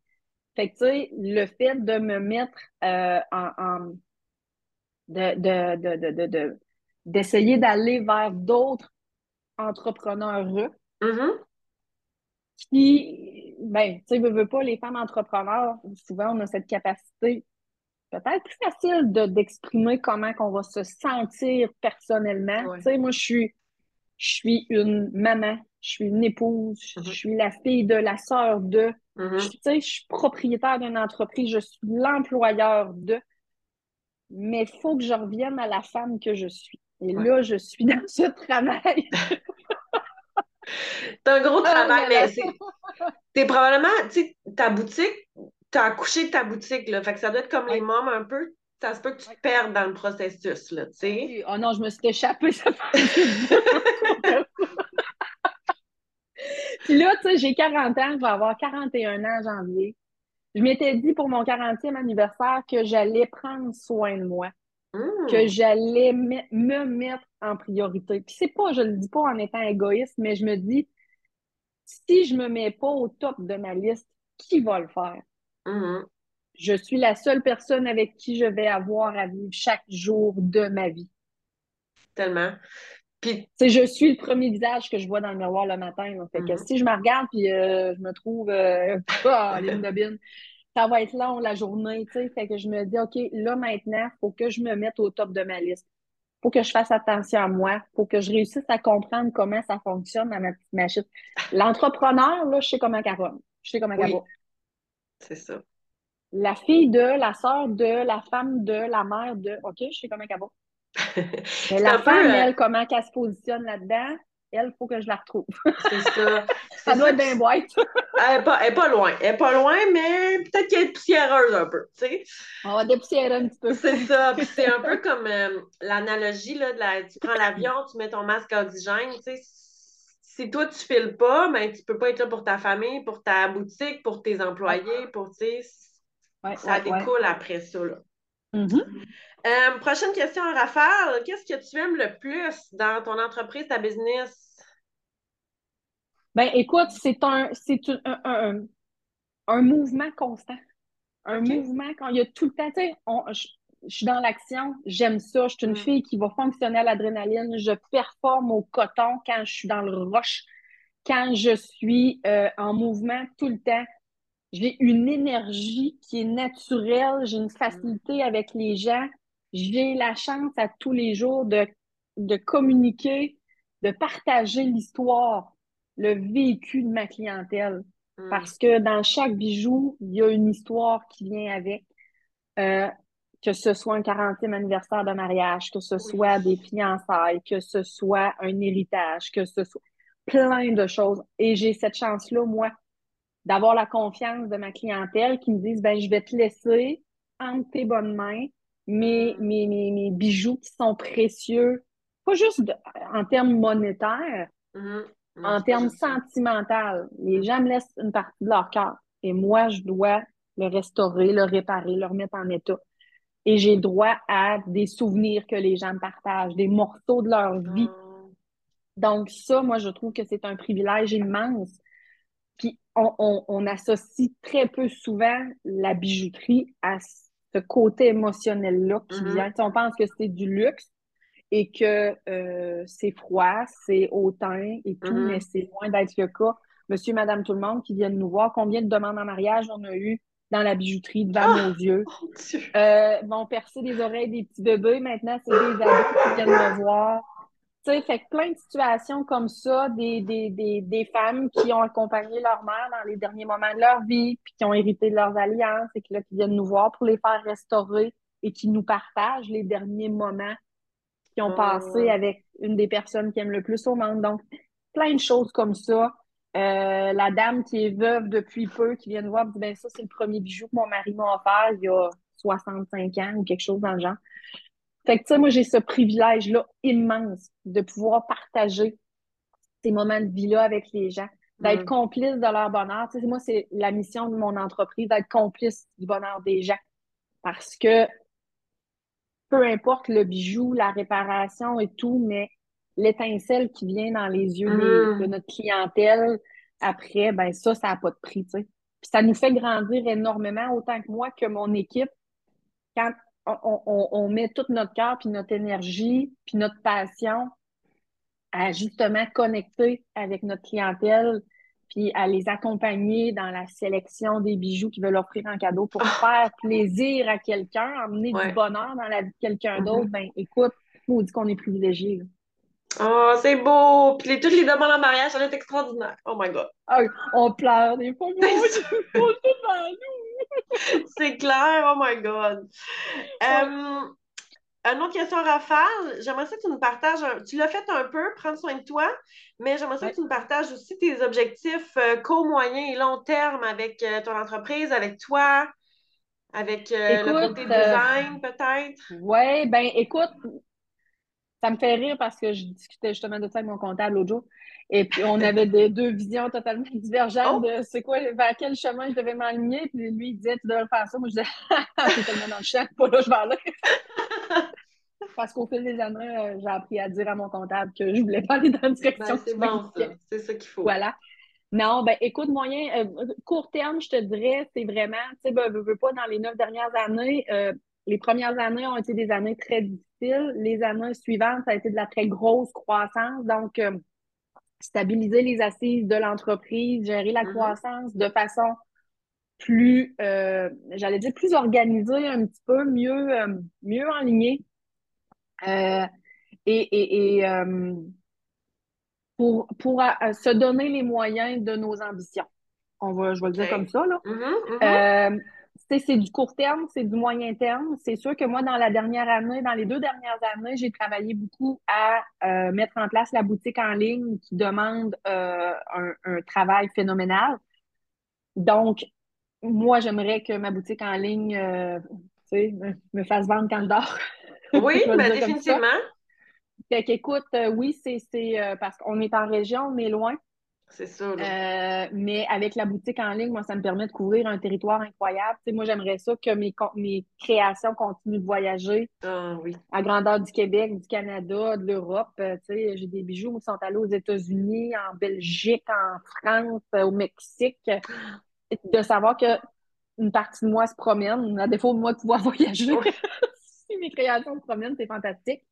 Fait que, tu sais, le fait de me mettre euh, en, en- de, de, de, de, de- d'essayer d'aller vers d'autres entrepreneurs Mhm. qui, ben, tu sais, veux, veux pas, les femmes entrepreneurs, souvent, on a cette capacité peut-être plus facile de, d'exprimer comment qu'on va se sentir personnellement. Ouais. Tu sais, moi, je suis, je suis une maman, je suis une épouse, je Mhm. suis la fille de, la sœur de, Mhm. je, tu sais, je suis propriétaire d'une entreprise, je suis l'employeur de, mais il faut que je revienne à la femme que je suis. Et Ouais. là, je suis dans ce travail. C'est un gros Ah, travail, mais c'est. T'es probablement, tu sais, ta boutique, t'as accouché de ta boutique, là. Fait que ça doit être comme les mômes un peu. Ça se peut que tu te perdes dans le processus, là, tu sais. Oh non, je me suis échappée, ça fait Puis là, tu sais, j'ai 40 ans, je vais avoir 41 ans en janvier. Je m'étais dit pour mon 40e anniversaire que j'allais prendre soin de moi, Hum. que j'allais me, me mettre en priorité. Puis c'est pas, je le dis pas en étant égoïste, mais je me dis, si je me mets pas au top de ma liste, qui va le faire? Mhm. Je suis la seule personne avec qui je vais avoir à vivre chaque jour de ma vie. Tellement. Puis, je suis le premier visage que je vois dans le miroir le matin. Fait que Mhm. si je me regarde puis euh, je me trouve euh, ligne de bine, ça va être long la journée, tu sais. Fait que je me dis, OK, là maintenant, il faut que je me mette au top de ma liste. faut que je fasse attention à moi. faut que je réussisse à comprendre comment ça fonctionne dans ma petite machine. L'entrepreneur, là, je sais comment elle. Je sais comment elle Oui. va. c'est ça. La fille de, la sœur de, la femme de, la mère de, OK, je sais comment elle va. Mais la un peu, femme, euh, elle, comment qu'elle se positionne là-dedans, elle, il faut que je la retrouve. C'est ça. Ça doit ça être bien boîte. Elle est pas, pas loin. Elle est pas loin, mais peut-être qu'elle est poussiéreuse un peu, tu sais. On va dépoussiérer un petit peu. C'est ça. Puis c'est un peu comme euh, l'analogie, là, de la, tu prends l'avion, tu mets ton masque oxygène, tu sais. Si toi, tu files pas, ben, tu peux pas être là pour ta famille, pour ta boutique, pour tes employés, pour, tu sais, Ouais, ça ouais, ouais. découle après ça, là. Mhm. Euh, prochaine question, Raphaël. Qu'est-ce que tu aimes le plus dans ton entreprise, ta business? Ben, écoute, c'est un, c'est un, un, un- mouvement constant. Un mouvement quand il y a tout le temps, tu sais, je, je suis dans l'action, j'aime ça. Je suis une Mm. fille qui va fonctionner à l'adrénaline. Je performe au coton quand je suis dans le rush, quand je suis euh, en mouvement tout le temps. J'ai une énergie qui est naturelle, j'ai une facilité avec les gens. j'ai la chance à tous les jours de, de communiquer, de partager l'histoire, le vécu de ma clientèle. Mm. Parce que dans chaque bijou, il y a une histoire qui vient avec. Euh, que ce soit un 40e anniversaire de mariage, que ce soit des fiançailles, que ce soit un héritage, que ce soit plein de choses. Et j'ai cette chance-là, moi, d'avoir la confiance de ma clientèle qui me disent, ben, je vais te laisser entre tes bonnes mains mes, mes, mes, mes bijoux qui sont précieux, pas juste de- en termes monétaires, Mhm. Non, en termes sentimentaux. Les gens me laissent une partie de leur cœur et moi, je dois le restaurer, le réparer, le remettre en état. Et j'ai droit à des souvenirs que les gens me partagent, des morceaux de leur vie. Oh. Donc, ça, moi, je trouve que c'est un privilège immense. Puis, on, on- on associe très peu souvent la bijouterie à ce côté émotionnel-là qui Mhm. vient. On pense que c'est du luxe et que euh, c'est froid, c'est hautain et tout, Mhm. mais c'est loin d'être le cas. Monsieur, madame, tout le monde qui viennent nous voir, combien de demandes en mariage on a eu dans la bijouterie devant Ah! nos yeux? Mon Dieu. Euh, vont percer les oreilles des petits bébés. Maintenant, c'est des ados qui viennent me voir. Tu sais, fait que plein de situations comme ça, des, des, des, des femmes qui ont accompagné leur mère dans les derniers moments de leur vie, puis qui ont hérité de leurs alliances et qui, là, qui viennent nous voir pour les faire restaurer et qui nous partagent les derniers moments qu'ils ont Oh. passés avec une des personnes qu'ils aiment le plus au monde. Donc, plein de choses comme ça. Euh, la dame qui est veuve depuis peu, qui vient nous voir, dit, ben ça, c'est le premier bijou que mon mari m'a offert il y a 65 ans ou quelque chose dans le genre. Fait que, tu sais, moi, j'ai ce privilège-là immense de pouvoir partager ces moments de vie-là avec les gens, d'être Mm. complice de leur bonheur. Tu sais, moi, c'est la mission de mon entreprise, d'être complice du bonheur des gens. Parce que peu importe le bijou, la réparation et tout, mais l'étincelle qui vient dans les yeux Mm. de notre clientèle après, ben ça, ça n'a pas de prix, tu sais. Puis ça nous fait grandir énormément, autant que moi que mon équipe. Quand on, on- on met toute notre cœur, puis notre énergie, puis notre passion à justement connecter avec notre clientèle, puis à les accompagner dans la sélection des bijoux qu'ils veulent offrir en cadeau pour faire plaisir à quelqu'un, emmener Ouais. du bonheur dans la vie de quelqu'un Mhm. d'autre, ben écoute, on dit qu'on est privilégié. là. Oh, c'est beau. Puis les, toutes les demandes en mariage, ça va être extraordinaire. Oh my God. Ah, on pleure des fois, mais devant nous. C'est clair. Oh my God. Euh, une autre question, Raphaël. J'aimerais ça que tu nous partages. un- Tu l'as fait un peu, prendre soin de toi, mais j'aimerais ça Ouais. que tu nous partages aussi tes objectifs euh, court, moyen et long terme avec euh, ton entreprise, avec toi, avec euh, le côté design, peut-être. Ouais, ben écoute, ça me fait rire parce que je discutais justement de ça avec mon comptable l'autre jour. Et puis, on avait des, deux visions totalement divergentes Oh! de c'est quoi, vers quel chemin je devais m'aligner. Puis lui, il disait, tu devrais faire ça. Moi, je disais, c'est tellement dans le champ, pas là, je vais aller. Parce qu'au fil des années, euh, j'ai appris à dire à mon comptable que je voulais pas aller dans la direction Ben, c'est bon, ça. C'est ça qu'il faut. Voilà. Non, ben écoute, moyen, euh, court terme, je te dirais, c'est vraiment, tu sais, ben, veux, veux pas, dans les neuf dernières années, euh, les premières années ont été des années très difficiles. Les années suivantes, ça a été de la très grosse croissance. Donc, euh, stabiliser les assises de l'entreprise, gérer la Mhm. croissance de façon plus, euh, j'allais dire, plus organisée un petit peu, mieux, euh, mieux alignée. Euh, et et, et pour, pour se donner les moyens de nos ambitions. On va, je vais le dire comme ça, là. Mhm, mhm. Euh, c'est c'est du court terme, c'est du moyen terme. C'est sûr que moi, dans la dernière année, dans les deux dernières années, j'ai travaillé beaucoup à euh, mettre en place la boutique en ligne qui demande euh, un, un travail phénoménal. Donc, moi, j'aimerais que ma boutique en ligne, euh, me, me fasse vendre quand je dors. Oui, Je ben, définitivement. Fait qu'écoute, oui, c'est parce qu'on est en région, on est loin. C'est ça. Euh, mais avec la boutique en ligne, moi, ça me permet de couvrir un territoire incroyable. Moi, j'aimerais ça que mes, mes créations continuent de voyager Ah oui. à grandeur du Québec, du Canada, de l'Europe. Euh, j'ai des bijoux qui sont allés aux États-Unis, en Belgique, en France, euh, au Mexique. De savoir que une partie de moi se promène, à défaut de moi de pouvoir voyager. Si mes créations se promènent, c'est fantastique.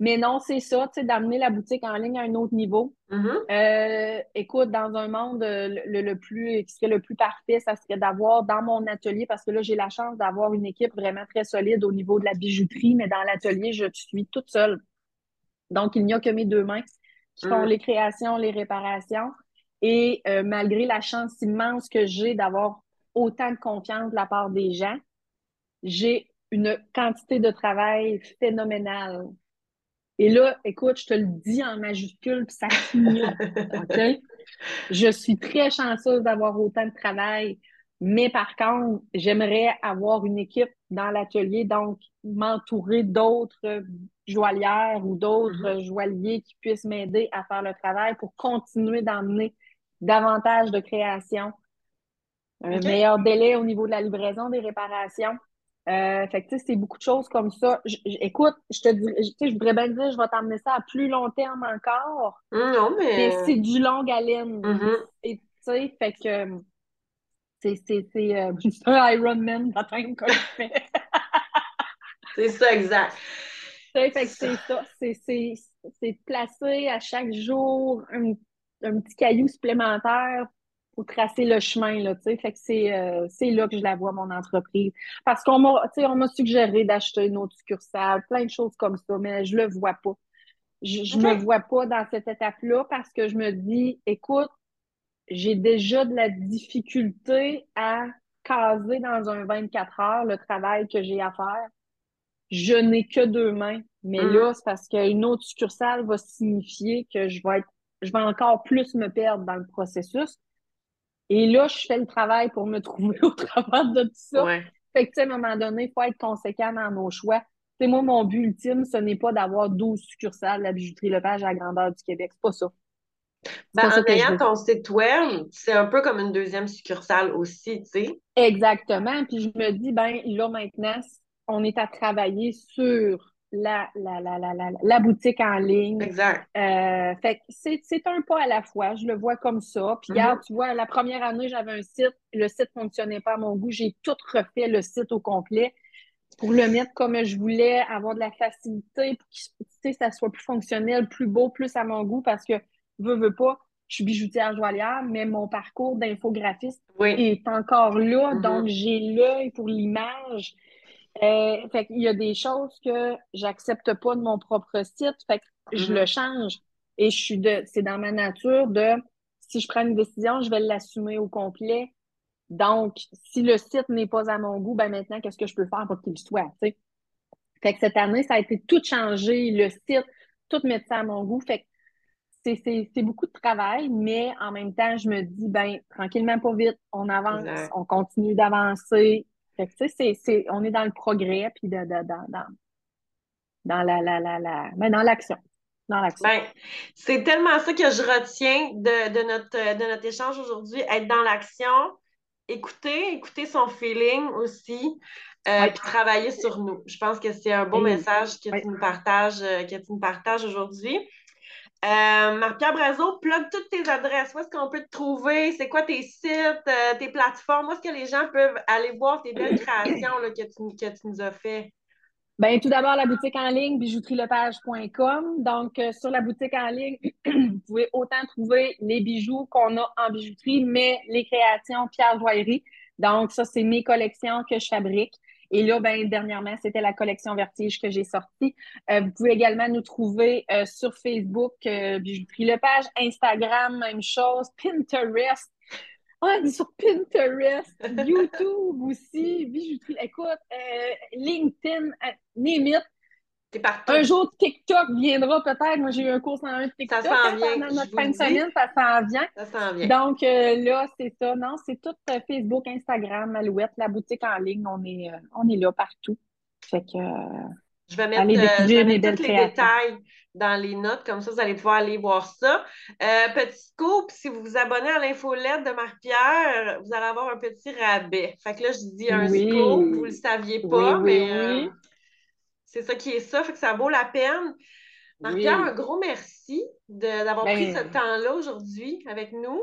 Mais non, c'est ça, tu sais, d'amener la boutique en ligne à un autre niveau. Mm-hmm. Euh, écoute, dans un monde euh, le, le, plus qui serait le plus parfait, ça serait d'avoir dans mon atelier, parce que là, j'ai la chance d'avoir une équipe vraiment très solide au niveau de la bijouterie, mais dans l'atelier, je suis toute seule. Donc, il n'y a que mes deux mains qui font mm. les créations, les réparations. Et euh, malgré la chance immense que j'ai d'avoir autant de confiance de la part des gens, j'ai une quantité de travail phénoménale. Et là, écoute, je te le dis en majuscule, puis ça finit. OK? Je suis très chanceuse d'avoir autant de travail, mais par contre, j'aimerais avoir une équipe dans l'atelier, donc m'entourer d'autres joaillières ou d'autres mm-hmm. joailliers qui puissent m'aider à faire le travail pour continuer d'emmener davantage de création, un meilleur délai au niveau de la livraison des réparations. Euh, fait que, c'est beaucoup de choses comme ça. écoute, je te dis, je voudrais bien dire, je vais t'emmener ça à plus long terme encore. Hum, non, mais. c'est du long haleine. Mm-hmm. Et tu sais, fait que c'est, c'est, c'est euh, un Ironman d'atteindre que je fais. c'est ça, exact. fait que c'est ça. C'est, c'est, c'est placer à chaque jour un, un petit caillou supplémentaire pour tracer le chemin, là, tu sais. Fait que c'est, euh, c'est là que je la vois, mon entreprise. Parce qu'on m'a, on m'a suggéré d'acheter une autre succursale, plein de choses comme ça, mais je le vois pas. Je, ne me vois pas dans cette étape-là parce que je me dis, écoute, j'ai déjà de la difficulté à caser dans un 24 heures le travail que j'ai à faire. Je n'ai que deux mains. Mais mm. là, c'est parce qu'une autre succursale va signifier que je vais être, je vais encore plus me perdre dans le processus. Et là, je fais le travail pour me trouver au travers de tout ça. Fait que, à un moment donné, il faut être conséquent dans nos choix. C'est moi, mon but ultime, ce n'est pas d'avoir 12 succursales de la bijouterie Lepage à la grandeur du Québec. C'est pas ça. Ben, en ayant ton site web, c'est un peu comme une deuxième succursale aussi, tu sais. Exactement. Puis je me dis, ben là, maintenant, on est à travailler sur la, la, la, la, la boutique en ligne. Exact. Euh, fait c'est un pas à la fois, je le vois comme ça. Puis, mm tu vois, la première année, j'avais un site, le site ne fonctionnait pas à mon goût. J'ai tout refait le site au complet pour le mettre comme je voulais, avoir de la facilité pour que ça soit plus fonctionnel, plus beau, plus à mon goût parce que, veux, veux pas, je suis bijoutière joaillière, mais mon parcours d'infographiste est encore là. Mm-hmm. Donc, j'ai l'œil pour l'image. Euh, fait qu'il y a des choses que j'accepte pas de mon propre site, fait que je mm-hmm. le change. Et je suis de, c'est dans ma nature de, si je prends une décision, je vais l'assumer au complet. Donc, si le site n'est pas à mon goût, ben maintenant, qu'est-ce que je peux faire pour qu'il soit, tu Fait que cette année, ça a été tout changé, le site, tout mettre ça à mon goût. Fait que c'est beaucoup de travail, mais en même temps, je me dis, ben, tranquillement, pas vite, on avance, on continue d'avancer, fait que, tu sais, c'est, on est dans le progrès, puis de, de, dans, dans, dans la, la, la, la ben, dans l'action. Dans l'action. Ben, c'est tellement ça que je retiens de, de, notre, de notre échange aujourd'hui, être dans l'action, écouter, écouter son feeling aussi, euh, puis travailler sur nous. Je pense que c'est un beau message que tu nous partages, euh, que tu nous partages aujourd'hui. Euh, Marc-Pierre Brazo, plug toutes tes adresses. Où est-ce qu'on peut te trouver? C'est quoi tes sites, euh, tes plateformes? Où est-ce que les gens peuvent aller voir tes belles créations là, que, tu, que, tu, nous as fait? Bien, tout d'abord, la boutique en ligne, bijouterielepage.com. Donc, euh, sur la boutique en ligne, vous pouvez autant trouver les bijoux qu'on a en bijouterie, mais les créations Pierre Joaillerie. Donc, ça, c'est mes collections que je fabrique. Et là, ben, dernièrement, c'était la collection Vertige que j'ai sortie. Euh, vous pouvez également nous trouver euh, sur Facebook, euh, Bijouterie Le Page, Instagram, même chose, Pinterest. Ah, sur Pinterest, YouTube aussi, bijouterie. Écoute, euh, Un jour, TikTok viendra peut-être. Moi, j'ai eu un cours en TikTok. Ça s'en vient. Pendant notre fin de semaine, ça s'en vient. Ça s'en vient. Donc, euh, là, c'est ça. Non, c'est tout euh, Facebook, Instagram, Alouette, la boutique en ligne. On est, euh, on est là partout. Fait que. je vais mettre, je tous les détails dans les notes, comme ça, vous allez pouvoir aller voir ça. petit scoop, si vous vous abonnez à l'infolette de Marc-Pierre, vous allez avoir un petit rabais. Fait que là, je dis un scoop, vous ne le saviez pas, mais c'est ça qui est ça, fait que ça vaut la peine. Marc-Pierre, un gros merci d'avoir pris ben, ce temps-là aujourd'hui avec nous.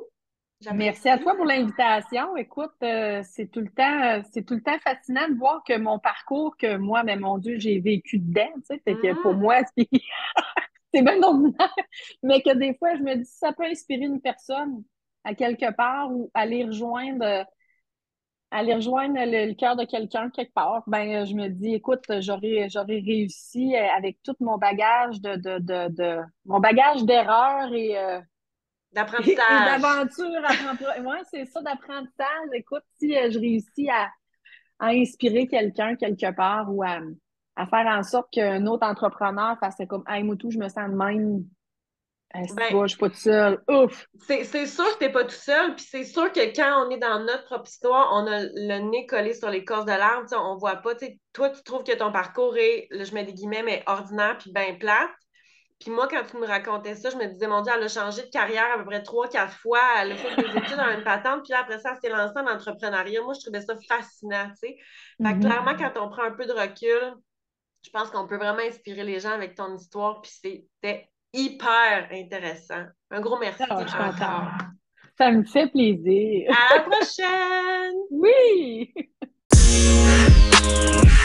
Merci à toi pour l'invitation. Écoute, euh, c'est tout le temps, c'est tout le temps fascinant de voir que mon parcours, que moi, mais mon Dieu, j'ai vécu dedans. Tu sais, que pour mm. moi, c'est bien ordinaire. Mais que des fois, je me dis, ça peut inspirer une personne à quelque part ou aller rejoindre, aller rejoindre le, cœur de quelqu'un quelque part, ben je me dis, écoute, j'aurais, j'aurais réussi avec tout mon bagage de, de, de, de mon bagage d'erreurs et euh, D'apprentissage. d'aventure. Oui, c'est ça, d'apprentissage. Écoute, si euh, je réussis à, inspirer quelqu'un quelque part ou à, faire en sorte qu'un autre entrepreneur fasse comme Hey, Moutou, je me sens de même. Ben, je suis pas tout seul. Ouf! C'est sûr que t'es pas tout seul, puis c'est sûr que quand on est dans notre propre histoire, on a le nez collé sur les l'écorce de l'arbre, on voit pas. Toi, tu trouves que ton parcours est, je mets des guillemets, mais ordinaire puis bien plate. Puis moi, quand tu me racontais ça, je me disais, mon Dieu, elle a changé de carrière à peu près trois, quatre fois. Elle a fait des études dans une patente, puis après ça, elle s'est lancée en entrepreneuriat. Moi, je trouvais ça fascinant, tu sais. Fait que mm-hmm. clairement, quand on prend un peu de recul, je pense qu'on peut vraiment inspirer les gens avec ton histoire, puis c'était hyper intéressant. Un gros merci ah, Ça me fait plaisir. À la prochaine! oui!